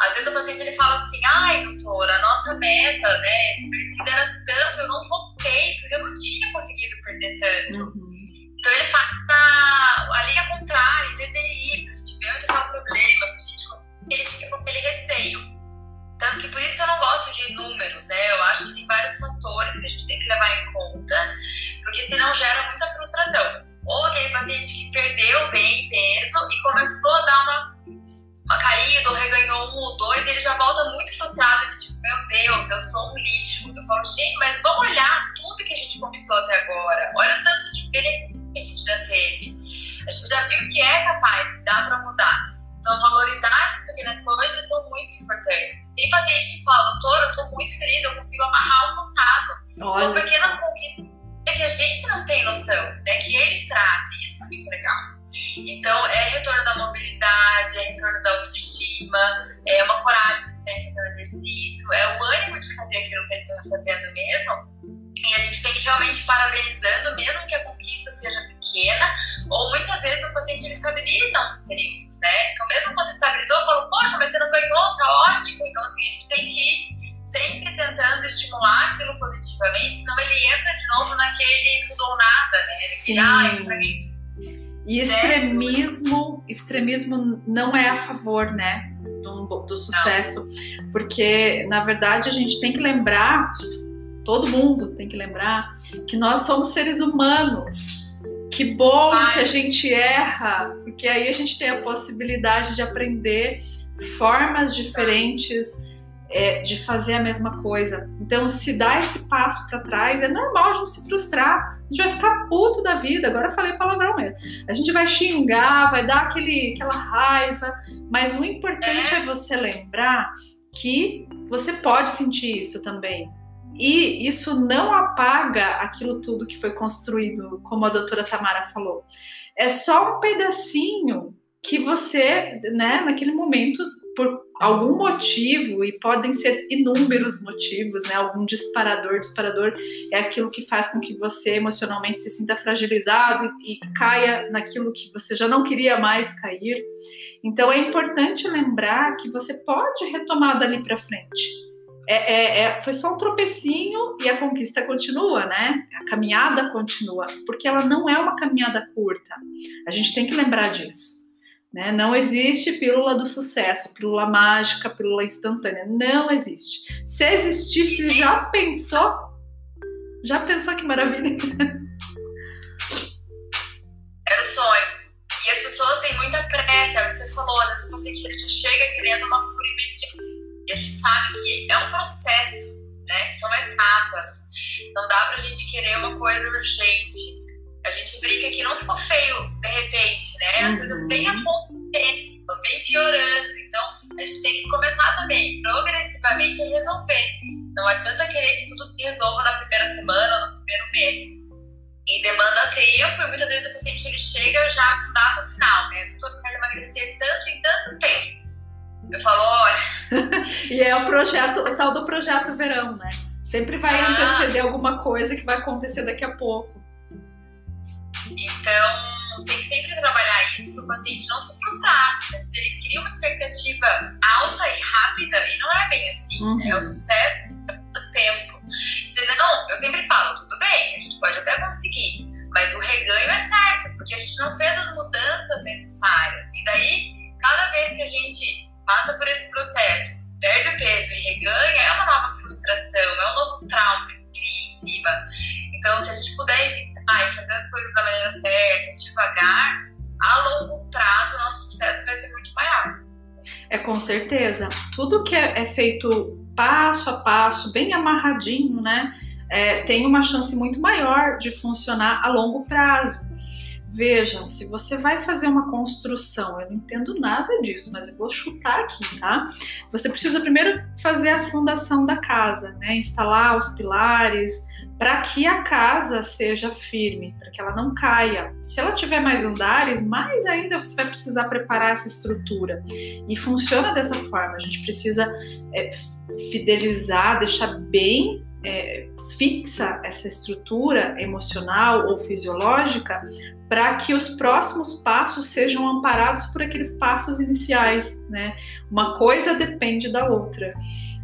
às vezes o paciente ele fala assim, ai, doutora, a nossa meta, né, estabelecida era tanto, eu não voltei, porque eu não tinha conseguido perder tanto. Uhum. Então ele faz a, a linha contrária, em vez dele ir, pra gente ver onde está o problema, pra gente, ele fica com aquele receio. Tanto que por isso que eu não gosto de números, né? Eu acho que tem vários fatores que a gente tem que levar em conta, porque senão gera muita frustração. Ou aquele paciente que perdeu bem peso e começou a dar uma uma caída ou reganhou um ou dois, e ele já volta muito frustrado de tipo, meu Deus, eu sou um lixo. Eu falo, gente, mas vamos olhar tudo que a gente conquistou até agora. Olha o tanto de benefício que a gente já teve. A gente já viu que é capaz, que dá para mudar. Então, valorizar essas pequenas coisas são muito importantes. Tem paciente que fala, doutor, eu tô muito feliz, eu consigo amarrar o calçado. São pequenas conquistas que a gente não tem noção, né? Que ele traz, e isso é muito legal. Então, é retorno da mobilidade, é retorno da autoestima, é uma coragem de fazer o exercício, é o ânimo de fazer aquilo que ele está fazendo mesmo. E a gente tem que realmente parabenizando, mesmo que a conquista seja pequena, ou muitas vezes o paciente estabiliza uns períodos, né? Então, mesmo quando estabilizou, eu falo, poxa, mas você não ganhou, tá ótimo. Então, assim, a gente tem que ir sempre tentando estimular aquilo positivamente, senão ele entra de novo naquele tudo ou nada, né? Ele Sim. ah, estraguei e extremismo, extremismo não é a favor, né, do, do sucesso, não. porque na verdade a gente tem que lembrar, todo mundo tem que lembrar que nós somos seres humanos. Que bom que a gente erra, porque aí a gente tem a possibilidade de aprender formas diferentes é, de fazer a mesma coisa. Então, se dá esse passo para trás, é normal a gente se frustrar. A gente vai ficar puto da vida. Agora eu falei palavrão mesmo. A gente vai xingar, vai dar aquele, aquela raiva. Mas o importante é, é você lembrar que você pode sentir isso também. E isso não apaga aquilo tudo que foi construído, como a doutora Tamara falou. É só um pedacinho que você, né, naquele momento por algum motivo, e podem ser inúmeros motivos, né? Algum disparador. Disparador é aquilo que faz com que você emocionalmente se sinta fragilizado e, e caia naquilo que você já não queria mais cair. Então é importante lembrar que você pode retomar dali para frente. É, é, é, foi só um tropecinho e a conquista continua, né? A caminhada continua, porque ela não é uma caminhada curta. A gente tem que lembrar disso. Né? Não existe pílula do sucesso, pílula mágica, pílula instantânea. Não existe. Se existisse, já pensou? Já pensou que maravilha? Era o sonho. E as pessoas têm muita pressa, é o que você falou. Às vezes já chega querendo uma cura imediata. E a gente sabe que é um processo, né? São etapas. Não dá pra gente querer uma coisa urgente a gente brinca que não ficou feio de repente, né? As uhum. coisas vêm acontecendo, elas vêm piorando. Então, a gente tem que começar também, progressivamente, a resolver. Não adianta querer que tudo se resolva na primeira semana no primeiro mês. E demanda tempo, e muitas vezes o paciente ele chega já com data final, né? Eu quero emagrecer tanto em tanto tempo. Eu falo, olha. e é o projeto, o tal do projeto verão, né? Sempre vai ah. anteceder alguma coisa que vai acontecer daqui a pouco. Então, tem que sempre trabalhar isso para o paciente não se frustrar. Se ele cria uma expectativa alta e rápida, e não é bem assim, uhum. né? É o sucesso do tempo. Senão, eu sempre falo, tudo bem, a gente pode até conseguir, mas o reganho é certo, porque a gente não fez as mudanças necessárias. E daí, cada vez que a gente passa por esse processo, perde o peso e reganha, é uma nova frustração, é um novo trauma que cria em cima. Então, se a gente puder evitar e fazer as coisas da maneira certa, devagar, a longo prazo nosso sucesso vai ser muito maior. É com certeza. Tudo que é, é feito passo a passo, bem amarradinho, né? É, tem uma chance muito maior de funcionar a longo prazo. Veja, se você vai fazer uma construção, eu não entendo nada disso, mas eu vou chutar aqui, tá? Você precisa primeiro fazer a fundação da casa, né? Instalar os pilares, para que a casa seja firme, para que ela não caia. Se ela tiver mais andares, mais ainda você vai precisar preparar essa estrutura. E funciona dessa forma. A gente precisa é, fidelizar, deixar bem é, fixa essa estrutura emocional ou fisiológica para que os próximos passos sejam amparados por aqueles passos iniciais, né? Uma coisa depende da outra.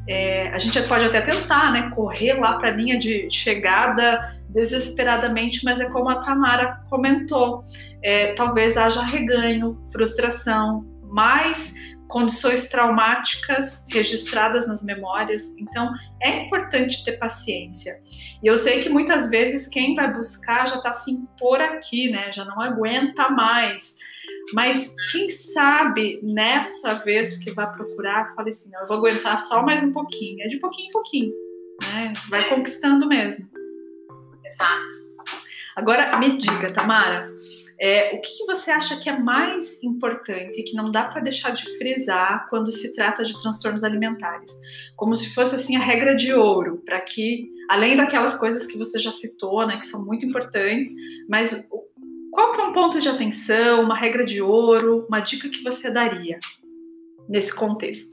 É, a gente pode até tentar, né, correr lá para a linha de chegada desesperadamente, mas é como a Tamara comentou, é, talvez haja reganho, frustração, mais condições traumáticas registradas nas memórias. Então, é importante ter paciência. E eu sei que muitas vezes quem vai buscar já está assim por aqui, né? Já não aguenta mais. Mas quem sabe nessa vez que vai procurar, fale assim: não, eu vou aguentar só mais um pouquinho. É de pouquinho em pouquinho, né? Vai conquistando mesmo. Exato. Agora me diga, Tamara, é, o que você acha que é mais importante que não dá para deixar de frisar quando se trata de transtornos alimentares? Como se fosse assim a regra de ouro, para que, além daquelas coisas que você já citou, né, que são muito importantes, mas qual que é um ponto de atenção, uma regra de ouro, uma dica que você daria nesse contexto?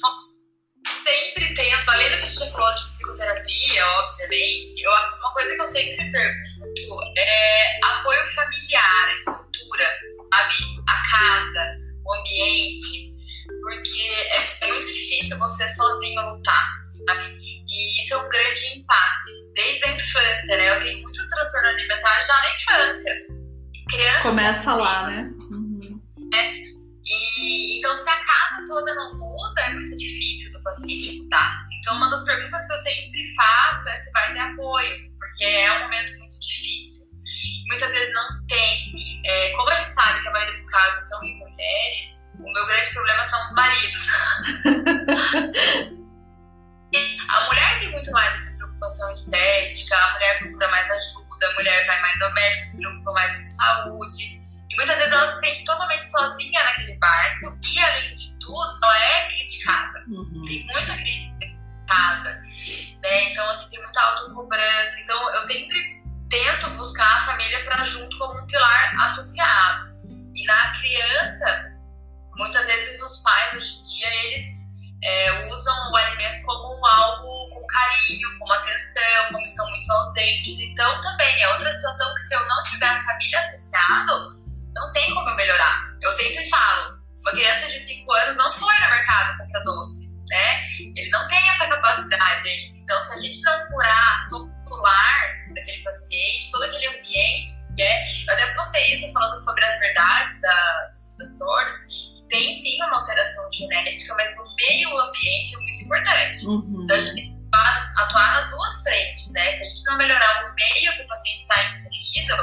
Sempre tendo, além do que a gente já falou de psicoterapia, obviamente, eu, uma coisa que eu sempre pergunto é apoio familiar, a sabe? A casa, o ambiente, porque é, é muito difícil você sozinho lutar, sabe? E isso é um grande impasse, desde a infância, né? Eu tenho muito transtorno alimentar já na infância crianças. Começa lá, né? Uhum. É. E, então, se a casa toda não muda, é muito difícil do paciente mudar. Então, uma das perguntas que eu sempre faço é se vai ter apoio, porque é um momento muito difícil. Muitas vezes não tem. É, como a gente sabe que a maioria dos casos são em mulheres, o meu grande problema são os maridos. a mulher tem muito mais essa preocupação estética, a mulher procura mais ajuda a mulher vai mais ao médico, se preocupa mais com saúde. E muitas vezes ela se sente totalmente sozinha naquele barco e, além de tudo, ela é criticada. Uhum. Tem muita crítica em casa. Né? Então, assim, tem muita autocobrança. Então, eu sempre tento buscar a família para junto como um pilar associado. E na criança, muitas vezes os pais hoje em dia, eles é, usam o alimento como algo com carinho, como atenção, como estão muito ausentes. Então, também é outra situação que se eu não tiver a família associado, não tem como eu melhorar. Eu sempre falo, uma criança de 5 anos não foi no mercado comprar doce, né? Ele não tem essa capacidade ainda. Então, se a gente não curar todo o lar daquele paciente, todo aquele ambiente, né? Eu até postei isso falando sobre as verdades da, dos transtornos, tem sim uma alteração genética, mas o meio ambiente é muito importante. Uhum. Então a gente tem que atuar nas duas frentes, né? Se a gente não melhorar o meio que o paciente está inserido,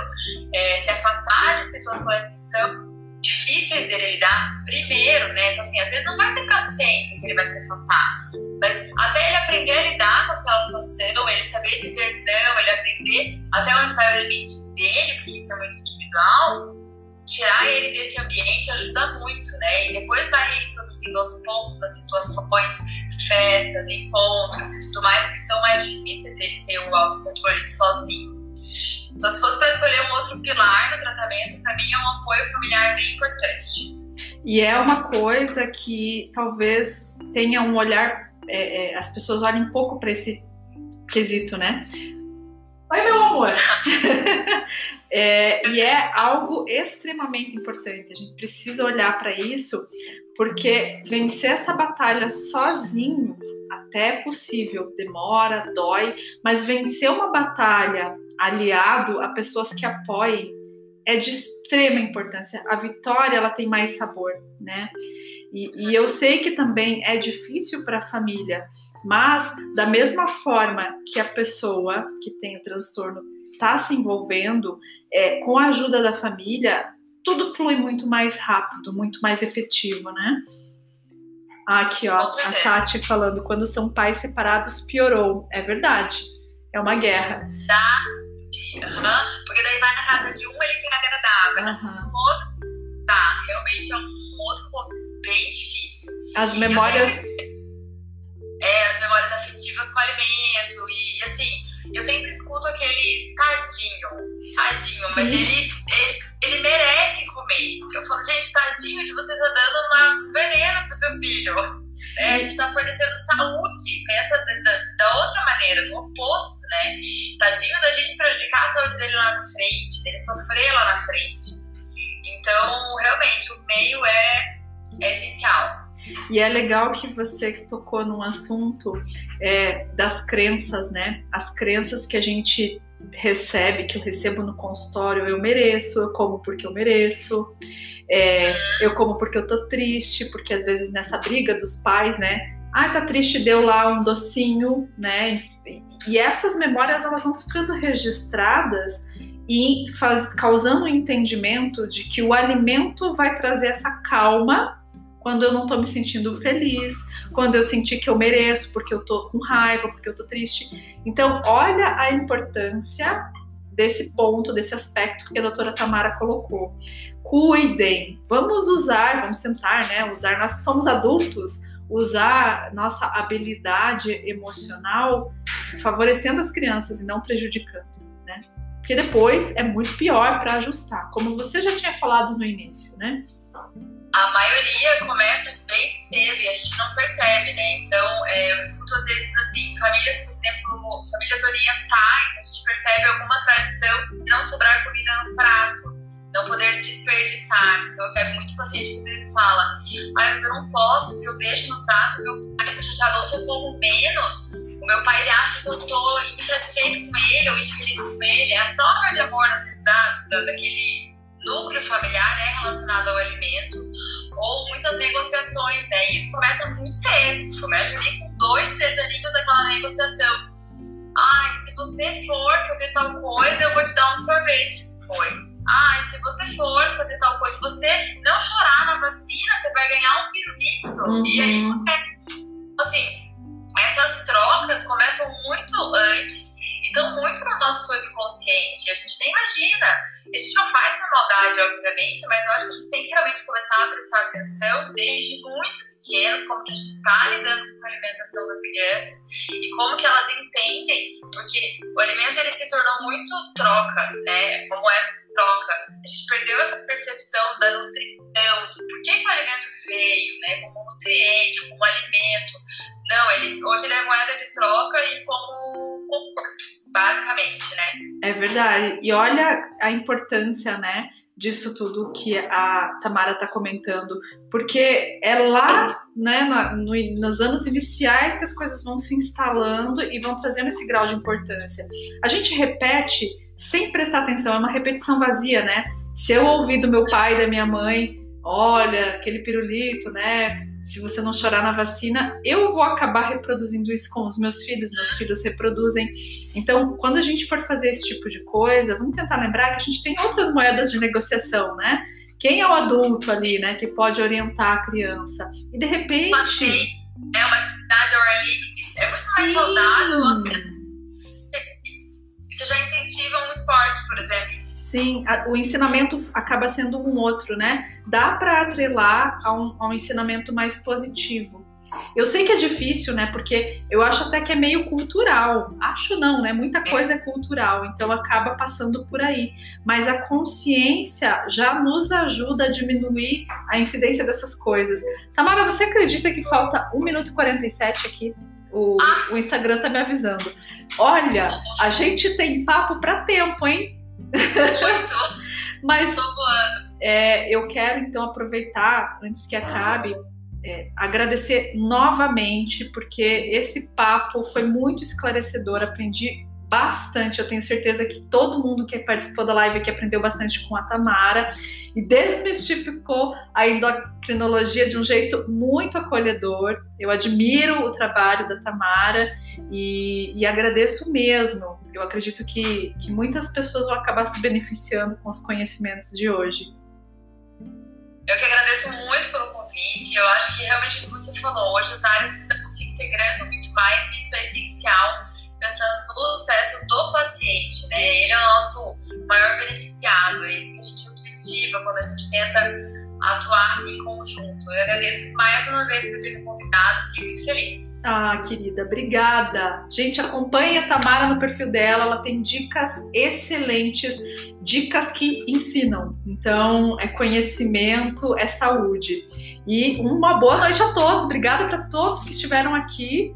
é, se afastar de situações que são difíceis dele lidar primeiro, né? Então, assim, às vezes não vai ser para sempre que ele vai se afastar. Mas até ele aprender a lidar com aquela situação, ele saber dizer não, ele aprender até onde vai o limite dele, porque isso é muito individual, tirar ele desse ambiente ajuda muito, né? E depois vai reintroduzindo aos poucos as situações, festas, encontros e tudo mais que são mais difíceis dele ter o autocontrole sozinho. Então, se fosse para escolher um outro pilar no tratamento, para mim é um apoio familiar bem importante. E é uma coisa que talvez tenha um olhar, é, é, as pessoas olhem um pouco para esse quesito, né? Oi, meu amor! é, e é algo extremamente importante. A gente precisa olhar para isso, porque vencer essa batalha sozinho até é possível, demora, dói, mas vencer uma batalha aliado a pessoas que apoiem é de extrema importância. A vitória ela tem mais sabor, né? E, e eu sei que também é difícil para a família, mas da mesma forma que a pessoa que tem o transtorno está se envolvendo, é, com a ajuda da família, tudo flui muito mais rápido, muito mais efetivo, né? Aqui, ó, a Tati falando, quando são pais separados, piorou. É verdade. É uma guerra. Uhum. porque daí vai na casa de um, ele tem agradável. Uhum. No outro, tá, realmente é um outro bem difícil. As memórias. Sempre, é, as memórias afetivas com o alimento. E assim, eu sempre escuto aquele tadinho, tadinho, Sim. mas ele, ele, ele, merece comer. Eu falo, gente, tadinho de você tá dando um veneno pro seu filho. É, a gente está fornecendo saúde, pensa da, da, outra maneira, no oposto, né? Tadinho da gente prejudicar a saúde dele lá na frente, dele sofrer lá na frente. Então, realmente, o meio é é essencial. E é legal que você tocou num assunto é, das crenças, né? As crenças que a gente recebe, que eu recebo no consultório, eu mereço, eu como porque eu mereço, é, eu como porque eu tô triste, porque às vezes nessa briga dos pais, né? Ah, tá triste, deu lá um docinho, né? E essas memórias elas vão ficando registradas e faz, causando um entendimento de que o alimento vai trazer essa calma quando eu não estou me sentindo feliz, quando eu senti que eu mereço, porque eu estou com raiva, porque eu estou triste. Então, olha a importância desse ponto, desse aspecto que a doutora Tamara colocou. Cuidem, vamos usar, vamos tentar, né? Usar, nós que somos adultos, usar nossa habilidade emocional favorecendo as crianças e não prejudicando, né? Porque depois é muito pior para ajustar, como você já tinha falado no início, né? A maioria começa bem cedo e a gente não percebe, né? Então, é, eu escuto às vezes assim, famílias, por exemplo, famílias orientais, a gente percebe alguma tradição não sobrar comida no prato, não poder desperdiçar. Então, eu pego muito paciente que às vezes fala, ah, mas eu não posso, se eu deixo no prato, meu pai já se eu como menos, o meu pai ele acha que eu tô insatisfeito com ele ou infeliz com ele. É a prova de amor, às vezes, da, da daquele núcleo familiar né, relacionado ao alimento, ou muitas negociações, né? E isso começa muito cedo, começa ali com dois, três aninhos aquela negociação. Ai, se você for fazer tal coisa, eu vou te dar um sorvete depois. Ai, se você for fazer tal coisa, se você não chorar na vacina, você vai ganhar um pirulito. Uhum. E aí, é, assim, essas trocas começam muito antes estão muito no nosso subconsciente. A gente nem imagina a gente não faz por maldade, obviamente, mas eu acho que a gente tem que realmente começar a prestar atenção desde muito pequenos, como que a gente está lidando com a alimentação das crianças e como que elas entendem, porque o alimento ele se tornou muito troca, né? Como é troca. A gente perdeu essa percepção da nutrição, do porquê que o alimento veio, né? Como nutriente, como alimento. Não, eles, hoje ele é moeda de troca e como basicamente, né? É verdade. E olha a importância, né? disso tudo que a Tamara está comentando, porque é lá, né, no, nos anos iniciais que as coisas vão se instalando e vão trazendo esse grau de importância. A gente repete sem prestar atenção, é uma repetição vazia, né? Se eu ouvir do meu pai e da minha mãe, olha, aquele pirulito, né? Se você não chorar na vacina, eu vou acabar reproduzindo isso com os meus filhos, meus filhos reproduzem. Então, quando a gente for fazer esse tipo de coisa, vamos tentar lembrar que a gente tem outras moedas de negociação, né? Quem é o adulto ali, né, que pode orientar a criança? E de repente. É uma atividade ao ar livre, é muito Sim. mais saudável você já incentiva um esporte, por exemplo. Sim, o ensinamento acaba sendo um outro, né? Dá para atrelar a um, a um ensinamento mais positivo. Eu sei que é difícil, né? Porque eu acho até que é meio cultural. Acho não, né? Muita coisa é cultural, então acaba passando por aí. Mas a consciência já nos ajuda a diminuir a incidência dessas coisas. Tamara, você acredita que falta 1 minuto e 47 aqui? O, ah. o Instagram tá me avisando. Olha, a gente tem papo para tempo, hein? Muito. Mas é, eu quero então aproveitar antes que acabe é, agradecer novamente porque esse papo foi muito esclarecedor. Aprendi bastante. Eu tenho certeza que todo mundo que participou da live aqui aprendeu bastante com a Tamara e desmistificou a endocrinologia de um jeito muito acolhedor. Eu admiro o trabalho da Tamara e, e agradeço mesmo. Eu acredito que, que muitas pessoas vão acabar se beneficiando com os conhecimentos de hoje. Eu que agradeço muito pelo convite. Eu acho que realmente, como você falou, hoje as áreas estão se integrando muito mais e isso é essencial pensando no sucesso do paciente, né? Ele é o nosso maior beneficiado, é isso que a gente objetiva quando a gente tenta atuar em conjunto. Eu agradeço mais uma vez por ter me convidado, fiquei muito feliz. Ah, querida, obrigada. Gente, acompanhe a Tamara no perfil dela, ela tem dicas excelentes, dicas que ensinam. Então, é conhecimento, é saúde. E uma boa noite a todos. Obrigada para todos que estiveram aqui